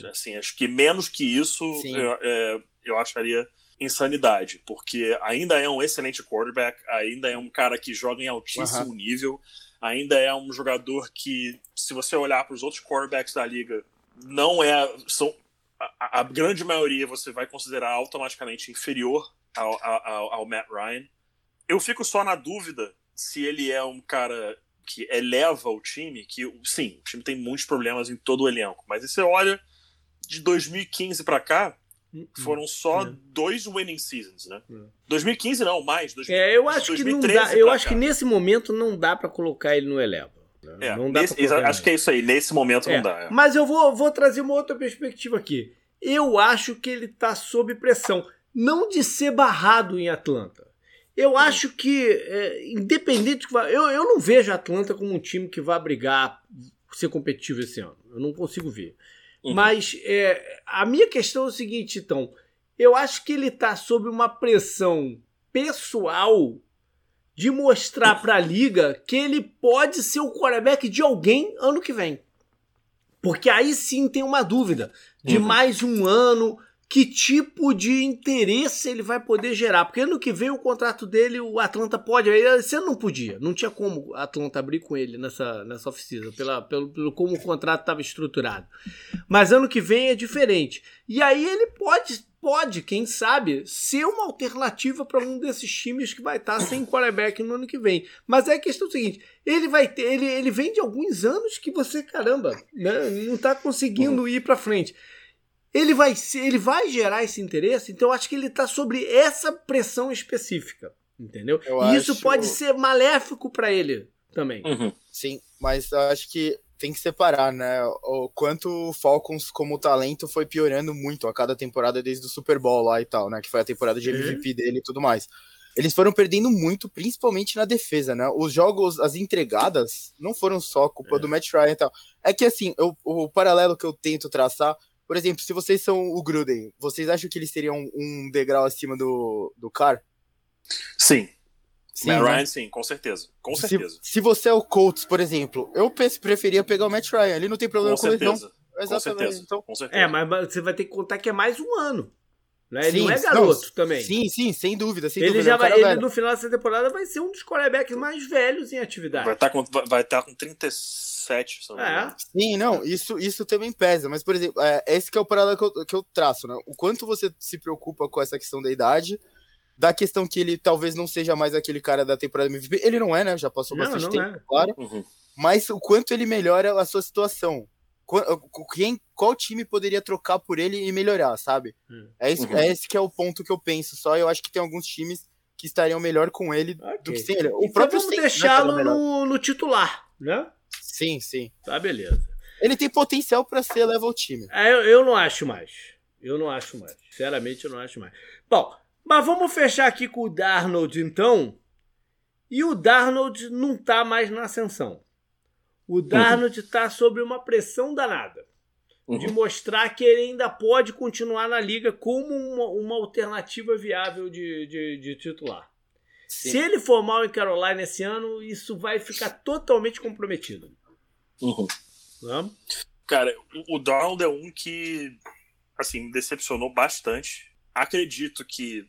Assim, acho que menos que isso eu, é, eu acharia insanidade, porque ainda é um excelente quarterback, ainda é um cara que joga em altíssimo nível, ainda é um jogador que, se você olhar para os outros quarterbacks da liga, não é. São, a, a grande maioria você vai considerar automaticamente inferior ao, ao, ao Matt Ryan. Eu fico só na dúvida se ele é um cara que eleva o time, que sim, o time tem muitos problemas em todo o elenco, mas você olha de 2015 para cá, foram só é. dois winning seasons, né? É. 2015 não, mais. 2000, é, eu acho que não dá, eu acho cá. que nesse momento não dá para colocar ele no eleva. Né? É, não dá nesse, acho que é isso aí, nesse momento é, não dá. É. Mas eu vou, vou trazer uma outra perspectiva aqui. Eu acho que ele tá sob pressão, não de ser barrado em Atlanta. Eu acho que, é, independente. Eu, eu não vejo a Atlanta como um time que vai brigar, ser competitivo esse ano. Eu não consigo ver. Uhum. Mas é, a minha questão é o seguinte, então. Eu acho que ele está sob uma pressão pessoal de mostrar para a liga que ele pode ser o quarterback de alguém ano que vem. Porque aí sim tem uma dúvida de uhum. mais um ano, que tipo de interesse ele vai poder gerar. Porque ano que vem o contrato dele, o Atlanta pode. Você não podia, não tinha como o Atlanta abrir com ele nessa, nessa oficina, pela, pelo, pelo como o contrato estava estruturado. Mas ano que vem é diferente. E aí ele pode, pode, quem sabe, ser uma alternativa para um desses times que vai estar sem quarterback no ano que vem. Mas é a questão seguinte: ele vai ter, ele, ele vem de alguns anos que você, caramba, né, não está conseguindo uhum. ir para frente ele vai, ele vai gerar esse interesse, então eu acho que ele está sobre essa pressão específica, entendeu? Eu e isso pode ser maléfico para ele também. Uhum. Sim, mas eu acho que tem que separar, né? O quanto o Falcons como talento foi piorando muito a cada temporada desde o Super Bowl lá e tal, né? Que foi a temporada de MVP uhum. dele e tudo mais. Eles foram perdendo muito, principalmente na defesa, né? Os jogos, as entregadas, não foram só culpa é. do Matt Ryan e tal. É que assim, eu, o paralelo que eu tento traçar por exemplo, se vocês são o Gruden, vocês acham que eles seriam um degrau acima do, do Carr? Sim. Sim, Matt né? Ryan, sim, com certeza. Com certeza. Se, se você é o Colts, por exemplo, eu penso, preferia pegar o Matt Ryan. Ele não tem problema com, com lesão. Exatamente. Com certeza. Então, com certeza. É, mas você vai ter que contar que é mais um ano. Né? Ele sim, não é garoto não, também. Sim, sim, sem dúvida. Sem ele dúvida, já vai, ele no final dessa temporada vai ser um dos quarterbacks mais velhos em atividade. Vai estar tá com, vai estar tá com 36 7. É. Sim, não, isso, isso também pesa. Mas, por exemplo, é, esse que é o paralelo que eu, que eu traço, né? O quanto você se preocupa com essa questão da idade, da questão que ele talvez não seja mais aquele cara da temporada MVP. Ele não é, né? Já passou bastante não, tempo, é. claro. Uhum. Mas o quanto ele melhora a sua situação. Quem, qual time poderia trocar por ele e melhorar, sabe? Hum. É, isso, uhum. é esse que é o ponto que eu penso. Só eu acho que tem alguns times que estariam melhor com ele okay. do que sem ele. O então próprio vamos né, deixá-lo no, no titular, né? Sim, sim. Tá, beleza. Ele tem potencial para ser level time. É, eu, eu não acho mais. Eu não acho mais. Sinceramente, eu não acho mais. Bom, mas vamos fechar aqui com o Darnold, então. E o Darnold não tá mais na ascensão. O Darnold uhum. tá sob uma pressão danada. Uhum. De mostrar que ele ainda pode continuar na liga como uma, uma alternativa viável de, de, de titular. Sim. Se ele for mal em Carolina esse ano, isso vai ficar totalmente comprometido. Uhum. Cara, o, o Donald é um que, assim, me decepcionou bastante. Acredito que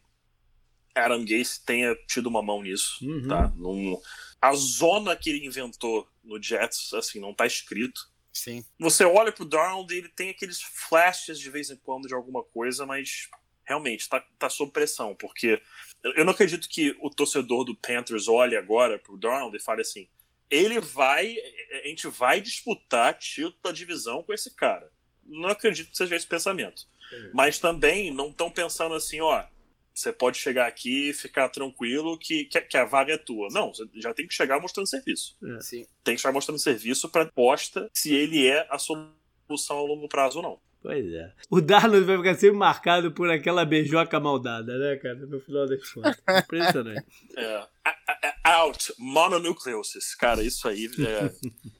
Adam Gase tenha tido uma mão nisso, uhum. tá? Num, a zona que ele inventou no Jets, assim, não tá escrito. Sim. Você olha pro Donald e ele tem aqueles flashes de vez em quando de alguma coisa, mas realmente tá, tá sob pressão, porque eu não acredito que o torcedor do Panthers olhe agora pro Donald e fale assim: ele vai, a gente vai disputar título da divisão com esse cara. Não acredito que seja esse pensamento. Mas também não estão pensando assim, ó, você pode chegar aqui e ficar tranquilo que, que, que, a vaga é tua. Não, você já tem que chegar mostrando serviço. É. Sim. Tem que chegar mostrando serviço para posta se ele é a solução a longo prazo ou não. Pois é. O Darnold vai ficar sempre marcado por aquela beijoca maldada, né, cara? No final das contas. Impressionante. É. Out, mononucleosis. Cara, isso aí é,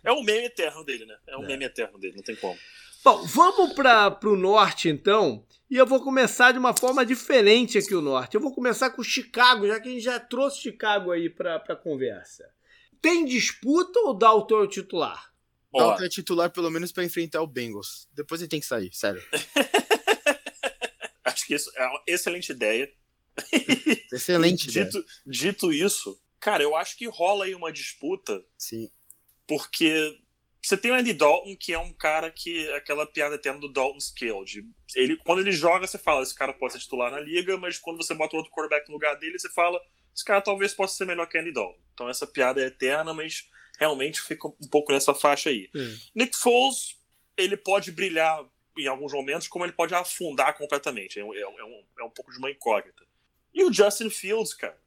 é um meme eterno dele, né? É um é. meme eterno dele, não tem como. Bom, vamos para o norte então. E eu vou começar de uma forma diferente aqui o norte. Eu vou começar com Chicago, já que a gente já trouxe Chicago aí para a conversa. Tem disputa ou dá o teu titular? Dalton é titular pelo menos para enfrentar o Bengals. Depois ele tem que sair, sério. Acho que isso é uma excelente ideia. Excelente dito, ideia. Dito isso, cara, eu acho que rola aí uma disputa. Sim. Porque você tem o Andy Dalton, que é um cara que. aquela piada eterna do Dalton Scale. De, ele, quando ele joga, você fala, esse cara pode ser titular na liga, mas quando você bota outro quarterback no lugar dele, você fala, esse cara talvez possa ser melhor que Andy Dalton. Então essa piada é eterna, mas realmente fica um pouco nessa faixa aí. Hum. Nick Foles, ele pode brilhar em alguns momentos, como ele pode afundar completamente. É um, é um, é um pouco de uma incógnita. E o Justin Fields, cara.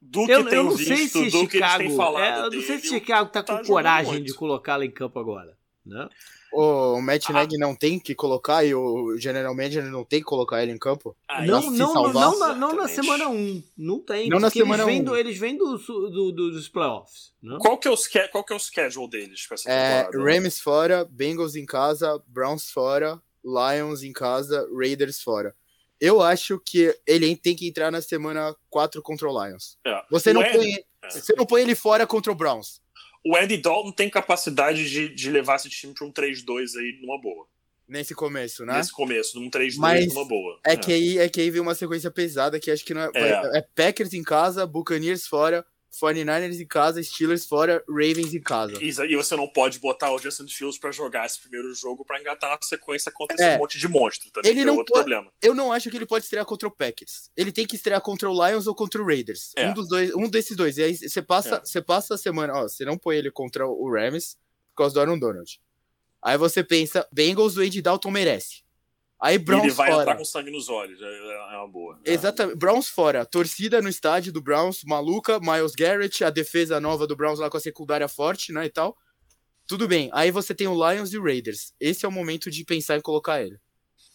Do que Eu, tem eu não visto, sei se do que eles Chicago. têm falado. é, eu não sei se Chicago tá, tá com coragem de colocá-lo em campo agora. Né? O Matt Ah. Nagy não tem que colocar e o General Manager não tem que colocar ele em campo? aí não, não, não, na, não na semana 1. Não tem. Não na semana eles vêm, 1. do, eles vêm do, do, do- dos playoffs. Né? Qual que, é o, qual que é o schedule deles pra essa É? Rams fora, Bengals em casa, Browns fora, Lions em casa, Raiders fora. Eu acho que ele tem que entrar na semana 4 contra o Lions. É. Você não, Andy- põe, é. você não põe ele fora contra o Browns. O Andy Dalton tem capacidade de, de levar esse time pra um 3-2 aí numa boa. Nesse começo, né? Nesse começo, num 3-2 Mas numa boa. É que aí é que aí veio uma sequência pesada que acho que não é, É. é Packers em casa, Buccaneers fora, 49ers em casa, Steelers fora, Ravens em casa. E e você não pode botar o Justin Fields pra jogar esse primeiro jogo pra engatar na sequência contra esse É. monte de monstro também, Ele que não é outro pode- problema. Eu não acho que ele pode estrear contra o Packers. Ele tem que estrear contra o Lions ou contra o Raiders. É. Um dos dois, um desses dois. E aí você passa, É. você passa a semana, ó, você não põe ele contra o Rams por causa do Aaron Donald. Aí você pensa, Bengals, o Andy Dalton merece. Aí Browns ele vai fora. entrar com sangue nos olhos, é, é uma boa. Exatamente. Browns fora. Torcida no estádio do Browns, maluca. Miles Garrett, a defesa nova do Browns lá com a secundária forte, né, e tal. Tudo bem. Aí você tem o Lions e o Raiders. Esse é o momento de pensar em colocar ele.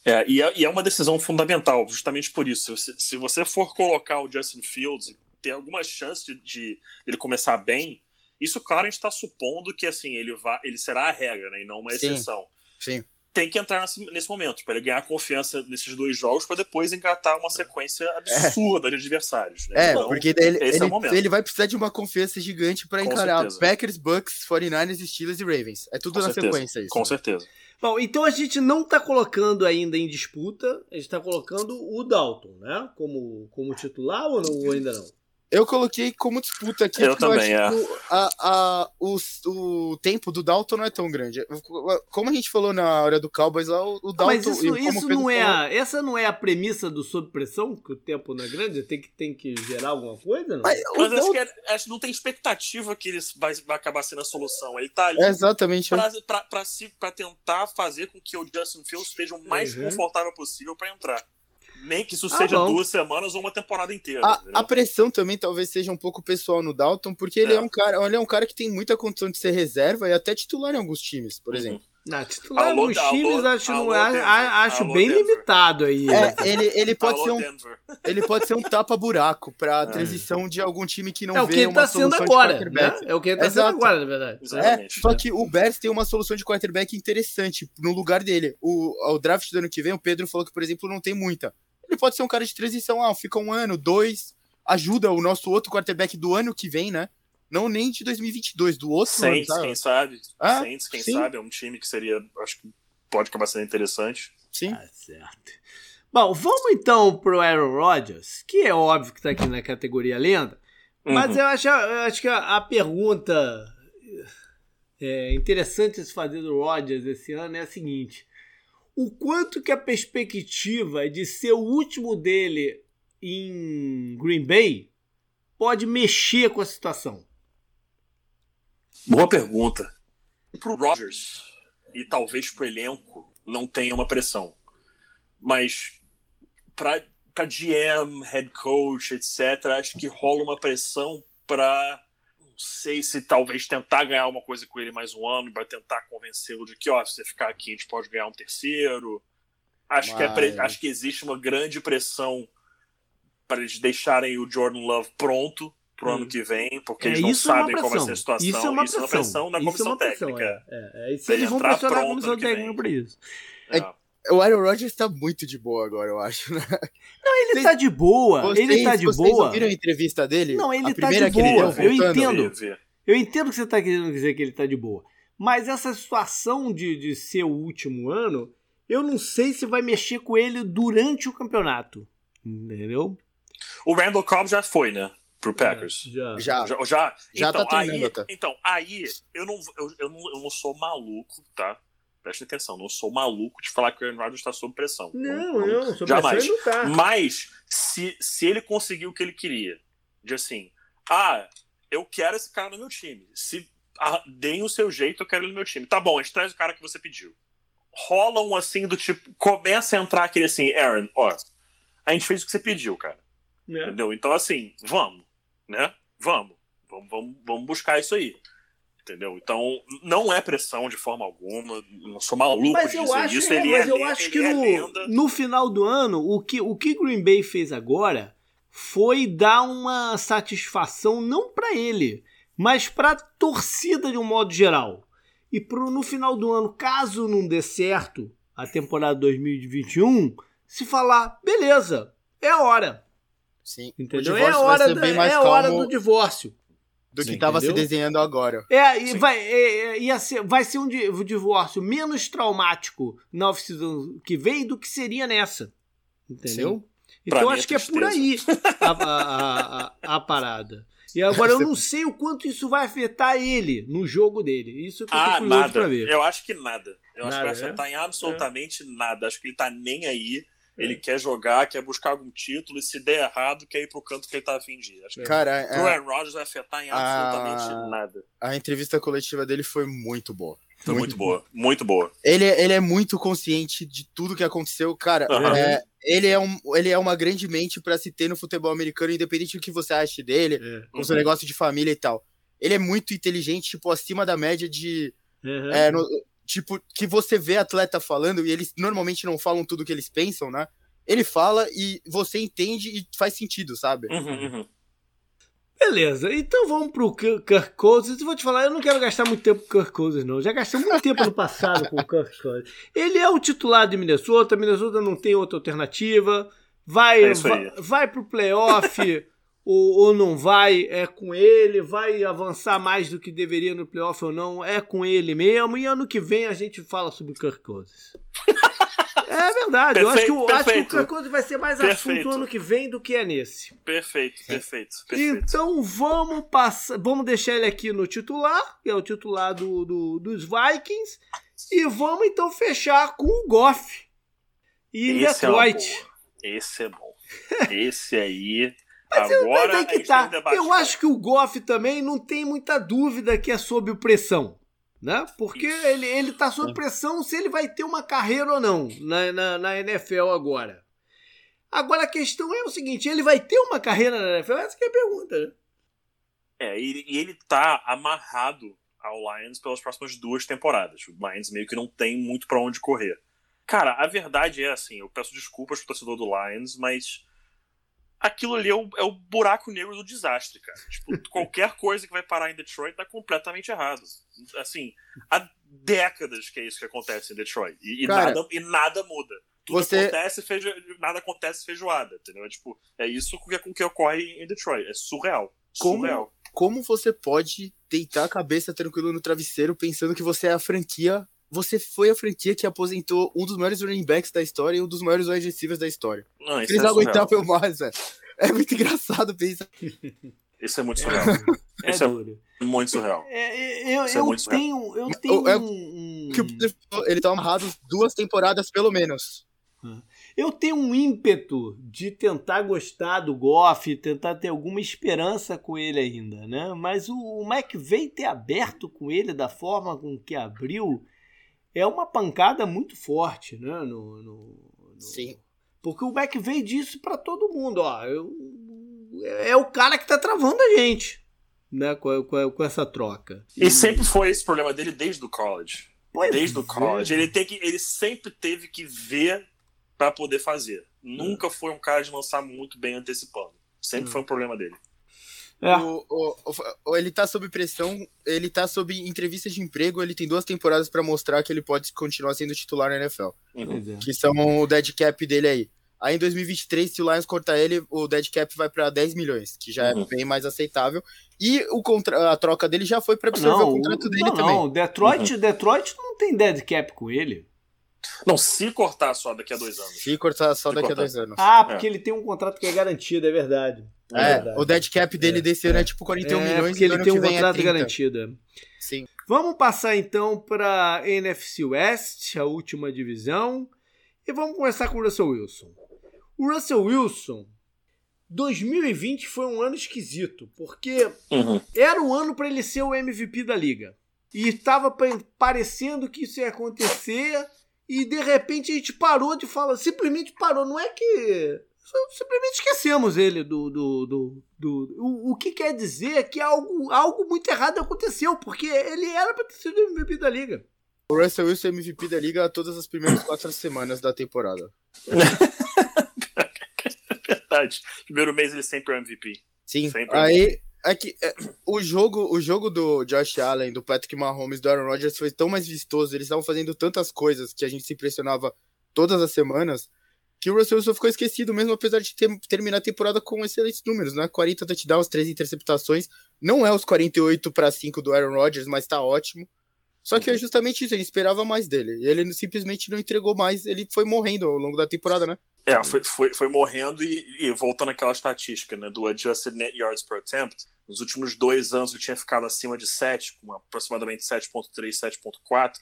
É, e, é, e é uma decisão fundamental, justamente por isso. Se, se você for colocar o Justin Fields e ter alguma chance de, de ele começar bem, isso, claro, a gente está supondo que assim ele, vai, ele será a regra, né, e não uma Sim. exceção. Sim. Tem que entrar nesse, nesse momento, para ele ganhar confiança nesses dois jogos, para depois engatar uma sequência absurda de adversários. Né? É, Então, porque daí ele, é o ele, momento. ele vai precisar de uma confiança gigante pra Com encarar certeza. Packers, Bucks, 49ers, Steelers e Ravens. É tudo Com na certeza. sequência isso. Com né? certeza. Bom, então a gente não tá colocando ainda em disputa, a gente tá colocando o Dalton, né? Como, como titular ou, não, ou ainda não? Eu coloquei como disputa aqui. Eu porque também, acho que o, a, a, o, o tempo do Dalton não é tão grande. Como a gente falou na hora do Cowboys lá, o, o Dalton. Mas isso, como isso não é. a- essa não é a premissa do sob pressão, que o tempo não é grande, tem que, tem que gerar alguma coisa, não? Mas o Mas acho Dalton- que, é- acho que não tem expectativa que ele vai, vai acabar sendo a solução. Ele tá ali É exatamente. pra, pra, pra, se- pra tentar fazer com que o Justin Fields esteja o mais Uhum. confortável possível pra entrar. Nem que isso Ah, seja duas semanas ou uma temporada inteira. A, a pressão também talvez seja um pouco pessoal no Dalton, porque ele é. É. um cara, ele é um cara que tem muita condição de ser reserva e até titular em alguns times, por Uhum. exemplo. Na titular Alô, alô, times, acho, alô, a- a- acho Alô, bem Denver. limitado aí. É, ele, ele pode Alô, ser um Denver. ele pode ser um tapa-buraco pra É. transição de algum time que não É o vê que ele tá sendo agora, quarterback. né? É o que ele tá Exato. sendo agora, na verdade. É, só que o Bears tem uma solução de quarterback interessante no lugar dele. O, o draft do ano que vem, o Pedro falou que, por exemplo, não tem muita. Ele pode ser um cara de transição, ah, fica um ano, dois, ajuda o nosso outro quarterback do ano que vem, né? Não nem de 2022, do outro Saints, ano, tá? quem sabe? Ah, Saints, quem sim. sabe? É um time que seria, acho que pode acabar sendo interessante. Sim. Tá certo. Bom, vamos então pro Aaron Rodgers, que é óbvio que tá aqui na categoria lenda, mas Uhum. eu acho, eu acho que a, a pergunta é, interessante se fazer do Rodgers esse ano é a seguinte: o quanto que a perspectiva de ser o último dele em Green Bay pode mexer com a situação? Boa pergunta. Pro Rodgers e talvez pro elenco não tenha uma pressão. Mas pra GM, head coach, etc., acho que rola uma pressão não sei se talvez tentar ganhar uma coisa com ele mais um ano, para tentar convencê-lo de que, ó, se você ficar aqui, a gente pode ganhar um terceiro. Acho, que, é pre- Mas- acho que existe uma grande pressão para eles deixarem o Jordan Love pronto pro Hum. ano que vem, porque É, eles não é uma sabem qual vai ser a pressão. situação. Isso é uma Isso é pressão. na Isso é comissão uma pressão, técnica. é. É, é. Eles vão entrar pressionar a pronto comissão técnica vem. por isso. É. O Aaron Rodgers tá muito de boa agora, eu acho. Né? Ele Vocês- tá de boa, Vocês, ele tá de vocês boa. ouviram a entrevista dele? Não, ele a tá de boa. deu, Eu entendo. Eu entendo que você tá querendo dizer que ele tá de boa. Mas essa situação de, de ser o último ano, eu não sei se vai mexer com ele durante o campeonato. Entendeu? O Randall Cobb já foi, né? Pro Packers. Já. Já. Já, já, Já então, tá treinando aí. Então, aí, eu não, eu, eu, não, eu não sou maluco, tá? Preste atenção, não sou maluco de falar que o Aaron Rodgers está sob pressão. Não, não, sobre jamais. pressão ele não tá. Mas, se, se ele conseguiu o que ele queria, de assim, ah, eu quero esse cara no meu time. Se ah, deem o seu jeito, eu quero ele no meu time. Tá bom, a gente traz o cara que você pediu. Rola um assim do tipo, começa a entrar aquele assim, Aaron, ó, a gente fez o que você pediu, cara. É. Entendeu? Então, assim, vamos, né? Vamos. Vamos, vamos, vamos buscar isso aí. Entendeu? Então, não é pressão de forma alguma. Não sou maluco mas de eu acho, isso. É, ele mas é, eu acho que é no, no final do ano, o que, o que Green Bay fez agora foi dar uma satisfação não para ele, mas para a torcida de um modo geral. E pro, no final do ano, caso não dê certo a temporada 2021, se falar, beleza, é a hora. Sim. Entendeu? É a hora, da, é a hora do divórcio. Do que estava se desenhando agora. É, e vai, é, ia ser, vai ser um divórcio menos traumático na oficina que vem do que seria nessa. Entendeu? Sim. Então acho que é por aí a, a, a, a parada. E agora eu não sei o quanto isso vai afetar ele no jogo dele. Isso que eu tô ah, curioso nada. pra ver. Eu acho que nada. Eu nada, acho que vai afetar é? em absolutamente é. nada. Acho que ele tá nem aí. Ele é. quer jogar, quer buscar algum título, e se der errado, quer ir pro canto que ele tá afim de ir. Acho que Cara, pro Aaron Rodgers vai afetar em absolutamente a... nada. A entrevista coletiva dele foi muito boa. Foi muito, muito boa, muito boa. Ele, ele é muito consciente de tudo que aconteceu. Cara, uhum. é, ele, é um, ele é uma grande mente para se ter no futebol americano, independente do que você ache dele, é. com uhum. seu negócio de família e tal. Ele é muito inteligente, tipo, acima da média de. Uhum. É, no, tipo, que você vê atleta falando, e eles normalmente não falam tudo que eles pensam, né? Ele fala e você entende e faz sentido, sabe? Uhum, uhum. Beleza, então vamos pro Kirk Cousins. Vou te falar, eu não quero gastar muito tempo com o Kirk Cousins, não. já gastei muito tempo no passado com o Kirk Cousins. Ele é o titular de Minnesota, Minnesota não tem outra alternativa. Vai, é vai, vai pro playoff ou, ou não vai, é com ele. Vai avançar mais do que deveria no playoff ou não, é com ele mesmo. E ano que vem a gente fala sobre o Kirk Cousins. É verdade. Perfeito, eu acho que, o, acho que o Kirk vai ser mais perfeito. assunto ano que vem do que é nesse. Perfeito, perfeito, perfeito. Então vamos passar. Vamos deixar ele aqui no titular, que é o titular do, do dos Vikings. E vamos então fechar com o Goff. E Esse é Detroit. É Esse é bom. Esse aí. Mas Agora eu, que tá. eu acho que o Goff também não tem muita dúvida que é sob pressão né? Porque ele, ele tá sob pressão se ele vai ter uma carreira ou não na, na, na, NFL agora. Agora a questão é o seguinte: ele vai ter uma carreira na NFL? Essa é a pergunta, né? É, e, e ele tá amarrado ao Lions pelas próximas duas temporadas. O Lions meio que não tem muito para onde correr. Cara, a verdade é assim: eu peço desculpas pro torcedor do Lions, mas aquilo ali é o, é o buraco negro do desastre, cara. Tipo, qualquer coisa que vai parar em Detroit tá completamente errado. Assim, há décadas que é isso que acontece em Detroit. E, cara, e nada, e nada muda. Tudo você... acontece, feijo... nada acontece feijoada, entendeu? É, tipo, é isso que, com que ocorre em Detroit. É surreal. Surreal. Como, como você pode deitar a cabeça tranquilo no travesseiro pensando que você é a franquia você foi a franquia que aposentou um dos maiores running backs da história e um dos maiores wide receivers da história. Não, Eles é aguentavam mais, velho. É muito engraçado pensar. Isso é muito surreal. É, Isso é muito surreal. É, eu, eu, é tenho, eu tenho é, um... Ele tá amarrado duas temporadas, pelo menos. Eu tenho um ímpeto de tentar gostar do Goff, tentar ter alguma esperança com ele ainda, né? Mas o, o McVeigh ter aberto com ele da forma com que abriu é uma pancada muito forte, né? No, no, no... Sim. Porque o Beck veio disso para todo mundo, ó. Eu, é o cara que tá travando a gente, né? Com, com, com essa troca. E, e, sempre foi esse problema dele desde o college. Pois desde o college. É. Ele, tem que, ele sempre teve que ver para poder fazer. Nunca foi um cara de lançar muito bem antecipando. Sempre hum. foi um problema dele. É. O, o, o, ele tá sob pressão, ele tá sob entrevista de emprego, ele tem duas temporadas para mostrar que ele pode continuar sendo titular na NFL. Uhum. Que são o dead cap dele aí. Aí em 2023, se o Lions cortar ele, o dead cap vai para 10 milhões, que já é uhum. é bem mais aceitável. E o contra a troca dele já foi para absorver não, o contrato dele não, também. Não, Detroit, uhum. Detroit não tem dead cap com ele. Não, se cortar só daqui a dois anos. Se cortar só se daqui cortar. a dois anos. Ah, porque é. ele tem um contrato que é garantido, é verdade. É, é o dead cap dele é, desse ano é tipo 41 é, milhões porque ele tem um contrato é garantido. Sim. Vamos passar então para NFC West, a última divisão, e vamos começar com o Russell Wilson. O Russell Wilson 2020 foi um ano esquisito, porque uhum. era o ano para ele ser o MVP da liga. E estava parecendo que isso ia acontecer, e de repente a gente parou de falar, simplesmente parou. Não é que. Simplesmente esquecemos ele do. do, do, do o, o, que quer dizer que algo, algo muito errado aconteceu, porque ele era para ter sido o MVP da liga. O Russell Wilson é MVP da liga todas as primeiras quatro semanas da temporada. Verdade. Primeiro mês ele sempre é MVP. Sim. Sempre aí é que é, o jogo, o jogo do Josh Allen, do Patrick Mahomes, do Aaron Rodgers foi tão mais vistoso. Eles estavam fazendo tantas coisas que a gente se impressionava todas as semanas que o Russell Wilson ficou esquecido, mesmo apesar de ter, terminar a temporada com excelentes números, né? 40 touchdowns, 3 interceptações. Não é os 48 para 5 do Aaron Rodgers, mas tá ótimo. Só que é justamente isso, ele esperava mais dele. E ele simplesmente não entregou mais, ele foi morrendo ao longo da temporada, né? É, foi, foi, foi morrendo e, e voltando àquela estatística, né? Do Adjusted Net Yards per Attempt. Nos últimos dois anos ele tinha ficado acima de 7, com aproximadamente 7.3, 7.4.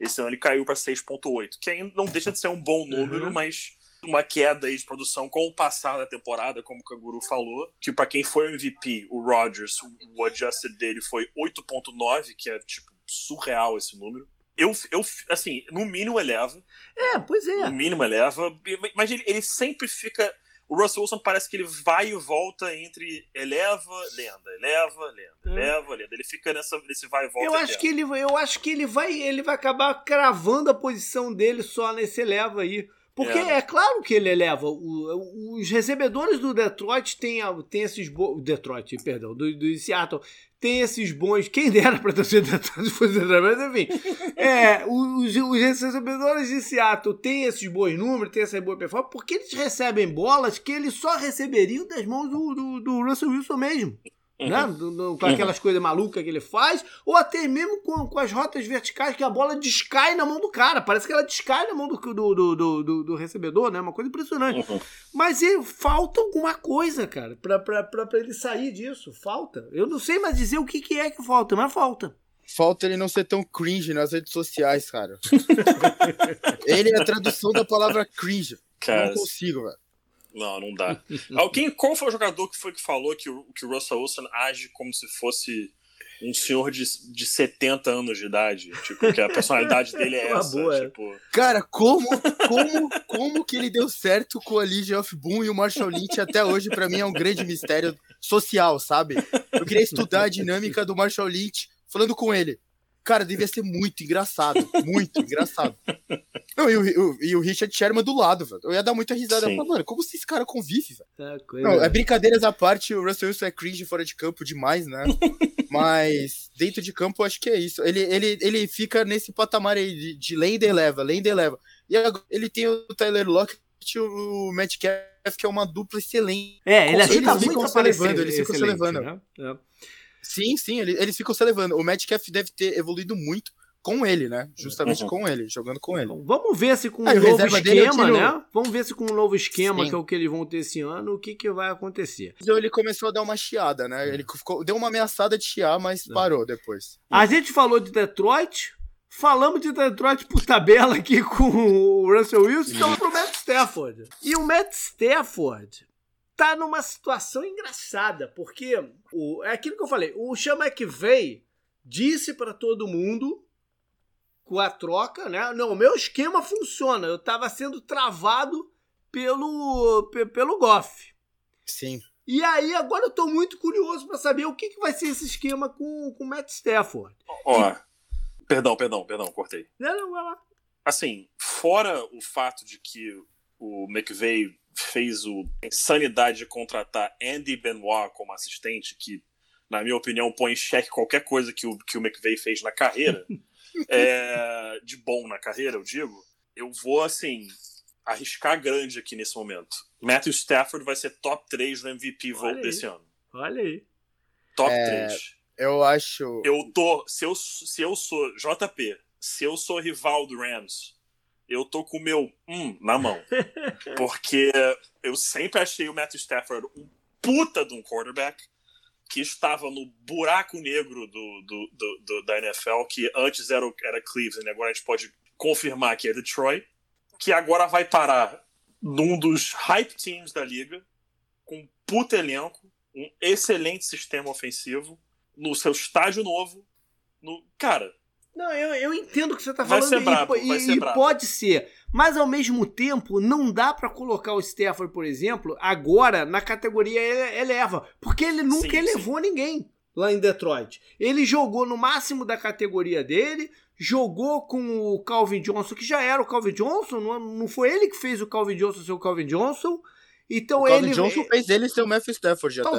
Esse ano ele caiu para 6.8, que ainda não deixa de ser um bom número, uhum. mas uma queda aí de produção com o passar da temporada, como o Kanguru falou, que para quem foi o MVP, o Rodgers, o adjusted dele foi 8.9, que é tipo surreal esse número. Eu, eu, assim, no mínimo eleva. É, pois é. No mínimo eleva. Mas ele, ele sempre fica. O Russell Wilson parece que ele vai e volta entre eleva, lenda, eleva, lenda, é. eleva, lenda. Ele fica nessa, nesse vai e volta. Eu acho, que ele, eu acho que ele vai, ele vai acabar cravando a posição dele só nesse eleva aí. Porque é, é claro que ele eleva. O, os recebedores do Detroit têm, têm esses. Detroit, perdão, do, do Seattle tem esses bons. Quem dera para torcer Detroit fosse Detroit, mas enfim. É, os, os recebedores de Seattle têm esses bons números, têm essa boa performance, porque eles recebem bolas que eles só receberiam das mãos do, do, do Russell Wilson mesmo. Uhum. Né? Do, do, com aquelas uhum. coisas malucas que ele faz, ou até mesmo com, com as rotas verticais que a bola descai na mão do cara. Parece que ela descai na mão do, do, do, do, do recebedor, né? Uma coisa impressionante. Uhum. Mas ele, falta alguma coisa, cara, pra, pra, pra, pra ele sair disso. Falta. Eu não sei mais dizer o que, que é que falta, mas falta. Falta ele não ser tão cringe nas redes sociais, cara. ele é a tradução da palavra cringe. Cara, não consigo, velho. Não, não dá. Alguém, qual foi o jogador que foi que falou que o, que o Russell Wilson age como se fosse um senhor de, de 70 anos de idade? Tipo, que a personalidade dele é essa. Boa, tipo... Cara, como, como, como que ele deu certo com a Legion of Boom e o Marshall Lynch até hoje, para mim, é um grande mistério social, sabe? Eu queria estudar a dinâmica do Marshall Lynch falando com ele. Cara, devia ser muito engraçado. Muito engraçado. Não, e o, e o Richard Sherman do lado, velho. Eu ia dar muita risada. Eu mano, como esse cara convive, velho? Tá, não, é brincadeiras à parte, o Russell Wilson é cringe fora de campo demais, né? Mas dentro de campo, eu acho que é isso. Ele, ele, ele fica nesse patamar aí de, de lenda e leva, lenda e leva. E agora ele tem o Tyler Lockett e o Matt Caff, que é uma dupla excelente. É, ele ajuda muito ficam se levando, eles ficam se levando. Né? É. Sim, sim, eles, eles ficam se levando. O Metcalf deve ter evoluído muito com ele, né? Justamente uhum. com ele, jogando com ele. vamos ver se com um novo é esquema, né? Vamos ver se com um novo esquema, Sim. que é o que eles vão ter esse ano, o que, que vai acontecer. Então ele começou a dar uma chiada, né? Ele ficou, deu uma ameaçada de chiar, mas é. parou depois. A gente falou de Detroit, falamos de Detroit por tabela aqui com o Russell Wilson, então pro Matt Stafford. E o Matt Stafford tá numa situação engraçada, porque o, é aquilo que eu falei, o Sean McVay disse para todo mundo com a troca, né? Não, o meu esquema funciona. Eu estava sendo travado pelo pelo Goff. Sim. E aí agora eu estou muito curioso para saber o que, que vai ser esse esquema com com o Matt Stafford. Ó, e... perdão, perdão, perdão, cortei. Não, não, vai lá. Assim, fora o fato de que o McVay fez o insanidade de contratar Andy Benoit como assistente, que, na minha opinião, põe em xeque qualquer coisa que o, que o McVeigh fez na carreira, é, de bom na carreira, eu digo, eu vou, assim, arriscar grande aqui nesse momento. Matthew Stafford vai ser top 3 no MVP vote desse ano. Olha aí. Top é, 3. Eu acho. Eu tô. Se eu, se eu sou. JP, se eu sou rival do Rams eu tô com o meu hum na mão. Porque eu sempre achei o Matthew Stafford um puta de um quarterback que estava no buraco negro do, do, do, do da NFL, que antes era, era Cleveland, agora a gente pode confirmar que é Detroit, que agora vai parar num dos hype teams da liga, com um puta elenco, um excelente sistema ofensivo, no seu estádio novo. No... Cara. Não, eu, eu entendo o que você tá Vai falando ser brabo, e, vai ser e brabo. pode ser. Mas ao mesmo tempo, não dá pra colocar o Stafford, por exemplo, agora na categoria ele- eleva. Porque ele nunca Sim, elevou ninguém lá em Detroit. Ele jogou no máximo da categoria dele, jogou com o Calvin Johnson, que já era o Calvin Johnson, não, não foi ele que fez o Calvin Johnson ser o Calvin Johnson. Então O Calvin ele. Johnson fez ele ser o Matthew Stafford já. tá, né?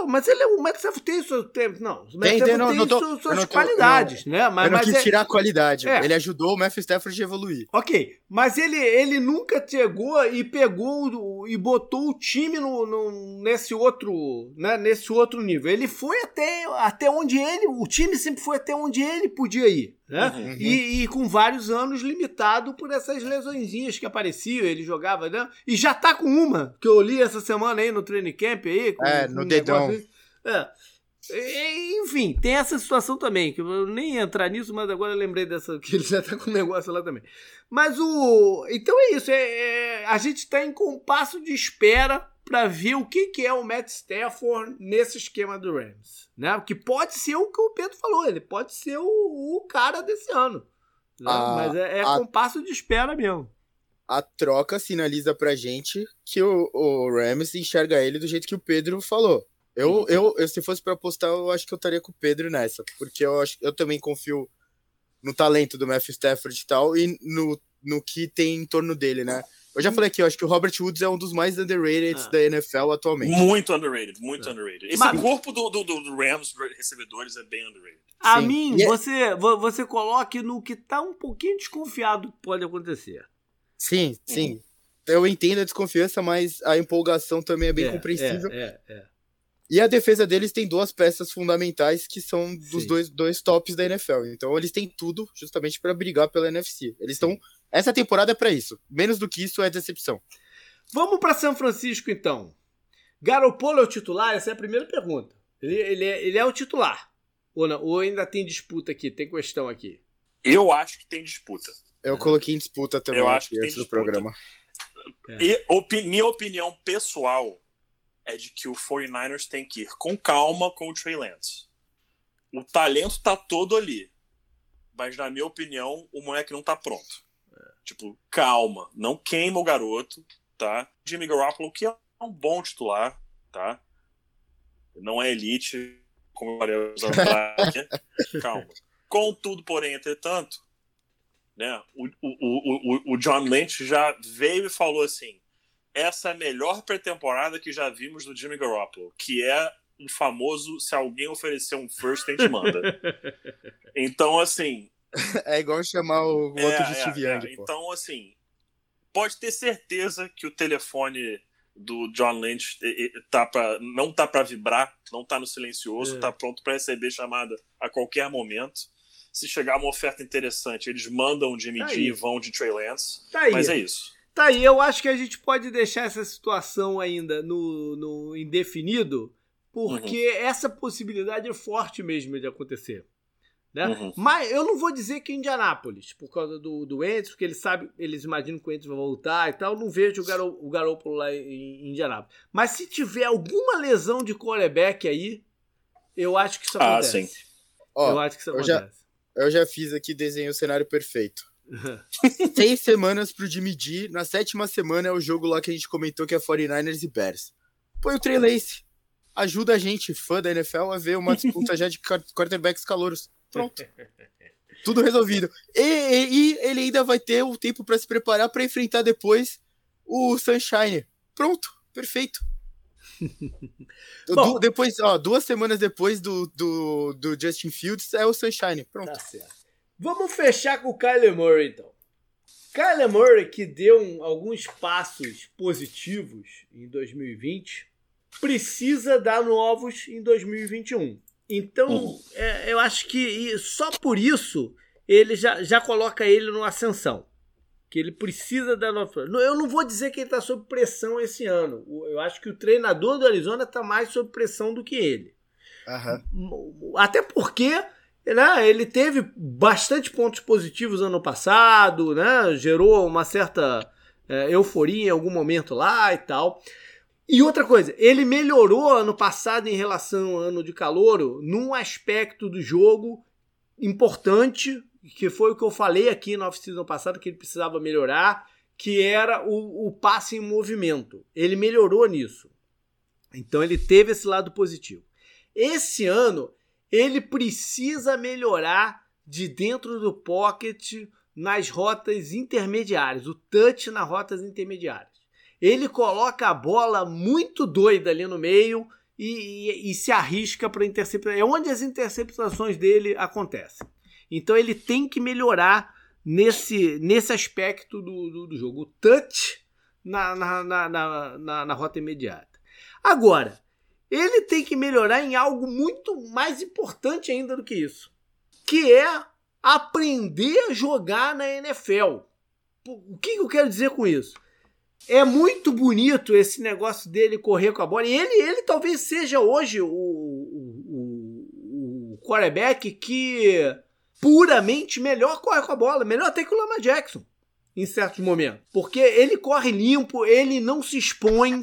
Não, mas ele é o Stafford tem suas tem, não, o Tem, tem, não, tem não tô- suas, eu suas não tô- qualidades, né? Mas, eu não mas quis é- tirar a qualidade. É. Ele ajudou o Matthew Stafford a evoluir. Ok, mas ele, ele nunca chegou e pegou e botou o time no, no- nesse outro né, nesse outro nível. Ele foi até, até onde ele, o time sempre foi até onde ele podia ir, né? Uhum. E, e com vários anos limitado por essas lesõezinhas que apareciam, ele jogava, né? E já tá com uma, que eu li essa semana aí no training camp aí. com- É, no um dedão. É. E, Enfim, tem essa situação também, que eu nem ia entrar nisso, mas agora eu lembrei dessa, que ele já tá com um negócio lá também. Mas o. Então é isso, é, é- a gente tá em compasso de espera para ver o que, que é o Matt Stafford nesse esquema do Rams. Né? Que pode ser o que o Pedro falou, ele pode ser o, o cara desse ano. né? A- mas é, é a- compasso de espera mesmo. A troca sinaliza pra gente que o, o Rams enxerga ele do jeito que o Pedro falou. Eu, eu, eu, se fosse pra apostar, eu acho que eu estaria com o Pedro nessa. Porque eu, acho, eu também confio no talento do Matthew Stafford e tal, e no, no que tem em torno dele, né? Eu já falei aqui, eu acho que o Robert Woods é um dos mais underrated Ah. da NFL atualmente. Muito underrated, muito underrated. Esse Mas- corpo do, do, do- Rams, recebedores, é bem underrated. A Sim. mim, E é- você, vo- você coloque no que tá um pouquinho desconfiado que pode acontecer. Sim, sim. Eu entendo a desconfiança, mas a empolgação também é bem É, compreensível. É, é, é. E a defesa deles tem duas peças fundamentais que são dos Sim. dois, dois tops da NFL. Então eles têm tudo justamente para brigar pela NFC. Eles estão. Essa temporada é para isso. Menos do que isso é decepção. Vamos para São Francisco, então. Garoppolo é o titular? Essa é a primeira pergunta. Ele, ele, é, ele é o titular? Ou, não? Ou ainda tem disputa aqui? Tem questão aqui? Eu acho que tem disputa. Eu coloquei em disputa também Eu acho que tem antes do disputa. programa. É. E opi- minha opinião pessoal é de que o 49ers tem que ir com calma com o Trey Lance. O talento tá todo ali. Mas, na minha opinião, o moleque não tá pronto. Tipo, calma. Não queima o garoto, tá? Jimmy Garoppolo, que é um bom titular, tá? Não é elite, como eu falei. Calma. Contudo, porém, entretanto, né, o, o, o, o- John Lynch já veio e falou assim: essa é a melhor pré-temporada que já vimos do Jimmy Garoppolo, que é o famoso se alguém oferecer um first, a gente manda. Então, assim, É igual chamar o voto é, de é, Steve é. Young, pô. Então, assim, pode ter certeza que o telefone do John Lynch tá pra, não tá para vibrar, não tá no silencioso, É. tá pronto para receber chamada a qualquer momento. Se chegar uma oferta interessante, eles mandam o Jimmy Tá G e vão de Trey Lance. Tá aí. Mas é isso. Tá aí, eu acho que a gente pode deixar essa situação ainda no, no indefinido, porque essa possibilidade é forte mesmo de acontecer. Né? Uhum. Mas eu não vou dizer que Indianápolis, por causa do, do Entes, porque eles sabem, eles imaginam que o Entes vai voltar e tal. eu Não vejo o, Garo, o Garoppolo lá em, em Indianápolis. Mas se tiver alguma lesão de quarterback aí, eu acho que isso Ah, acontece. sim. Ó, eu acho que isso eu já- acontece. eu já fiz aqui, desenhei o cenário perfeito. Seis semanas pro Jimmy G. Na sétima semana é o jogo lá que a gente comentou que é 49ers e Bears. Põe o Trey Lance. Ajuda a gente, fã da NFL, a ver uma disputa já de quar- quarterbacks calouros. Pronto. Tudo resolvido. E, e- e ele ainda vai ter o tempo pra se preparar pra enfrentar depois o Sunshine. Pronto. Perfeito. Bom. Du- depois, ó, duas semanas depois do, do, do Justin Fields é o Sunshine. Pronto. Tá certo. Vamos fechar com o Kyler Murray, então. Kyler Murray, que deu um- alguns passos positivos em 2020, precisa dar novos em 2021. Então, Uhum. é, eu acho que só por isso ele já, já coloca ele numa ascensão. Que ele precisa dar novos. Eu não vou dizer que ele está sob pressão esse ano. Eu acho que o treinador do Arizona está mais sob pressão do que ele. Aham. Até porque né, ele teve bastante pontos positivos ano passado, né, gerou uma certa é, euforia em algum momento lá e tal. E outra coisa, ele melhorou ano passado em relação ao ano de calouro num aspecto do jogo importante, que foi o que eu falei aqui na off-season passada, que ele precisava melhorar, que era o, o passe em movimento. Ele melhorou nisso. Então ele teve esse lado positivo. Esse ano, ele precisa melhorar de dentro do pocket nas rotas intermediárias, o touch nas rotas intermediárias ele coloca a bola muito doida ali no meio e, e, e se arrisca para interceptar. É onde as interceptações dele acontecem. Então ele tem que melhorar nesse, nesse aspecto do, do, do jogo. O touch na, na, na, na, na rota imediata. Agora, ele tem que melhorar em algo muito mais importante ainda do que isso, que é aprender a jogar na NFL. O que eu quero dizer com isso? É muito bonito esse negócio dele correr com a bola. E ele, ele talvez seja hoje o, o, o quarterback que puramente melhor corre com a bola. Melhor até que o Lama Jackson, em certos momentos. Porque ele corre limpo, ele não se expõe.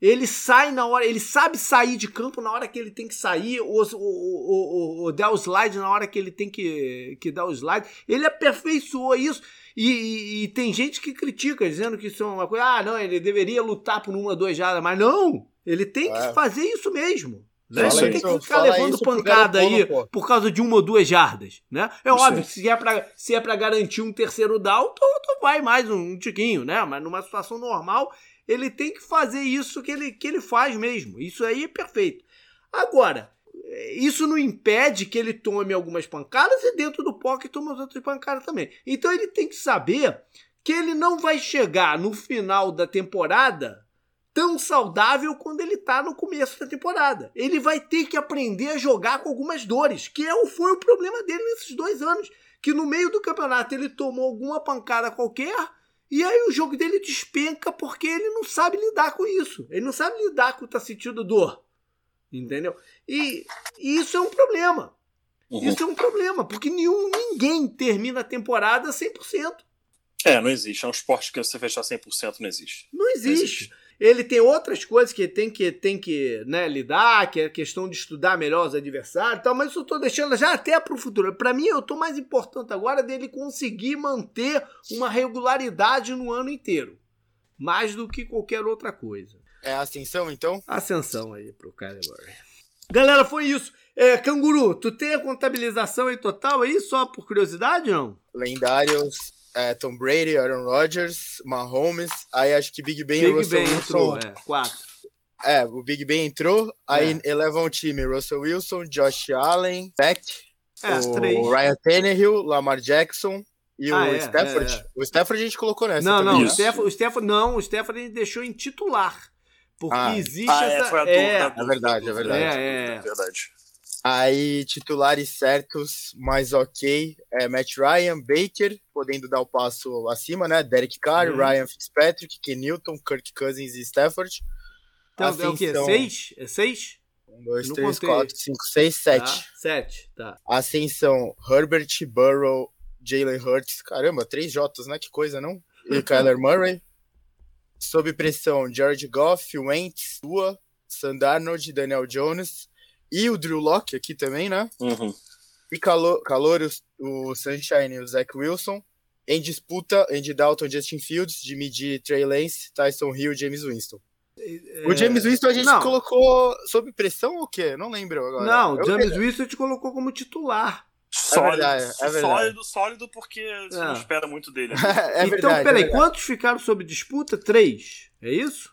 Ele sai na hora, ele sabe sair de campo na hora que ele tem que sair, ou, ou, ou, ou dar o slide na hora que ele tem que, que dar o slide. Ele aperfeiçoou isso. E, e, e, tem gente que critica, dizendo que isso é uma coisa. Ah, não, ele deveria lutar por uma, duas jardas, mas não! Ele tem é. que fazer isso mesmo. Né? Ele tem que ficar levando pancada aí pô. por causa de uma ou duas jardas. Né? É isso óbvio que se é pra, se é pra garantir um terceiro down, tu, tu vai mais um, um tiquinho, né? Mas numa situação normal, ele tem que fazer isso que ele, que ele faz mesmo. Isso aí é perfeito. Agora, isso não impede que ele tome algumas pancadas e dentro do pocket tome as outras pancadas também. Então ele tem que saber que ele não vai chegar no final da temporada tão saudável quando ele está no começo da temporada. Ele vai ter que aprender a jogar com algumas dores, que é, foi o problema dele nesses dois anos. Que no meio do campeonato ele tomou alguma pancada qualquer e aí o jogo dele despenca porque ele não sabe lidar com isso. Ele não sabe lidar com o tá sentindo dor. Entendeu? E, e isso é um problema. Uhum. Isso é um problema, porque nenhum, ninguém termina a temporada 100%. É, não existe. É um esporte que você fechar 100% não existe. Não existe. Não existe. Ele tem outras coisas que tem que, tem que né, lidar, que é a questão de estudar melhor os adversários e tal, mas isso eu estou deixando já até para o futuro. Para mim, eu estou mais importante agora dele conseguir manter uma regularidade no ano inteiro. Mais do que qualquer outra coisa. É ascensão, então? Ascensão aí pro Kyler. Galera, foi isso. É, Canguru, tu tem a contabilização aí total aí, só por curiosidade, não? Lendários, é, Tom Brady, Aaron Rodgers, Mahomes, aí acho que Big Ben Big e Russell ben entrou, é, quatro. É, o Big Ben entrou, aí é. elevam o time Russell Wilson, Josh Allen, Beck, é, o três. Ryan Tannehill, Lamar Jackson, e ah, o é, Stafford? É, é. O Stafford a gente colocou nessa. Não, também, não, né? o Stafford, o Stafford não, o Stafford a gente deixou em titular. Porque ah. existe ah, é, essa. É, é, é, verdade, é verdade. É, é. verdade. Aí, titulares certos, mas ok. É Matt Ryan, Baker, podendo dar o passo acima, né? Derek Carr, hum. Ryan Fitzpatrick, Ken Newton, Kirk Cousins e Stafford. Então, assim, é o quê? São... Seis? É seis? Um, dois, três, contei. quatro, cinco, seis, sete. Ah, sete, tá. Assim são Herbert, Burrow, Jalen Hurts. Caramba, três Jotas, né? Que coisa, não? E Kyler Murray. Sob pressão, George Goff, Wentz, Tua, Sandarnold, Daniel Jones e o Drew Locke aqui também, né? Uhum. E calor, calor o, o Sunshine e o Zach Wilson. Em disputa, Andy Dalton, Justin Fields, Jimmy G, Trey Lance, Tyson Hill, James Winston. É... O James Winston a gente não. colocou sob pressão ou o quê? Não lembro agora. Não, o James Winston a gente colocou como titular. Sólido, é verdade, é verdade. sólido, sólido, porque você não é. espera muito dele. Né? é então, verdade, peraí, é quantos ficaram sob disputa? Três, é isso?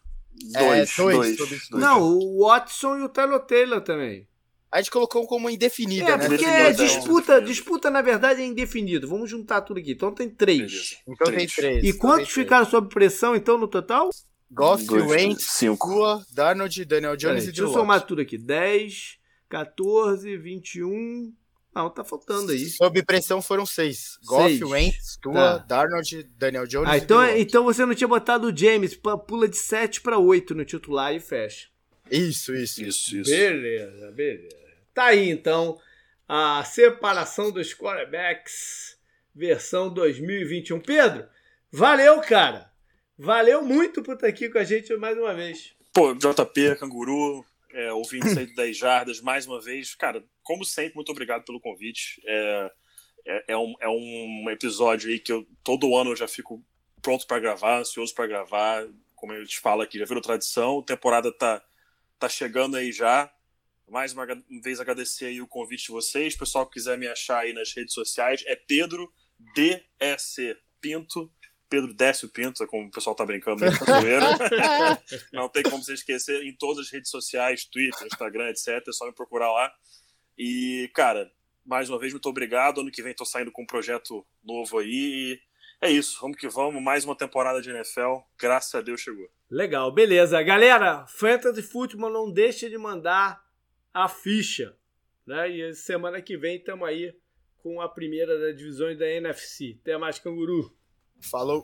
Dois, é, dois, dois. Não, o Watson e o Taylor Taylor também. A gente colocou como indefinida, é, né? Porque é disputa, disputa, na verdade, é indefinido. Vamos juntar tudo aqui. Então tem três. Então três. tem três. E então quantos ficaram sob pressão, então, no total? Goff, Wentz, Kua, Darnold, Daniel Jones é, e Deixa eu somar tudo aqui. 10, 14, 21... Não, tá faltando aí. Sob pressão foram seis. Goff, Wentz, Tua, tá. Darnold, Daniel Jones ah, então, então você não tinha botado o James, pula de 7 para 8 no titular e fecha. Isso, isso. Isso, isso. Beleza, beleza. Tá aí então a separação dos quarterbacks versão 2021. Pedro, valeu, cara. Valeu muito por estar aqui com a gente mais uma vez. Pô, JP, Canguru, é, ouvintes aí do 10 Jardas, mais uma vez. Cara, como sempre, muito obrigado pelo convite. É, é, é, um, é um episódio aí que eu todo ano eu já fico pronto para gravar, ansioso para gravar. Como eu te falo aqui, já virou tradição. A temporada tá, tá chegando aí já. Mais uma vez agradecer aí o convite de vocês. Pessoal que quiser me achar aí nas redes sociais, é Pedro DSC Pinto Pedro Décio Pinto, como o pessoal tá brincando na Não tem como você esquecer em todas as redes sociais, Twitter, Instagram, etc. É só me procurar lá. E, cara, mais uma vez, muito obrigado. Ano que vem tô saindo com um projeto novo aí. E é isso, vamos que vamos. Mais uma temporada de NFL. Graças a Deus chegou. Legal, beleza. Galera, Fantasy Football não deixa de mandar a ficha. Né? E semana que vem estamos aí com a primeira das divisões da NFC. Até mais, canguru. Falou.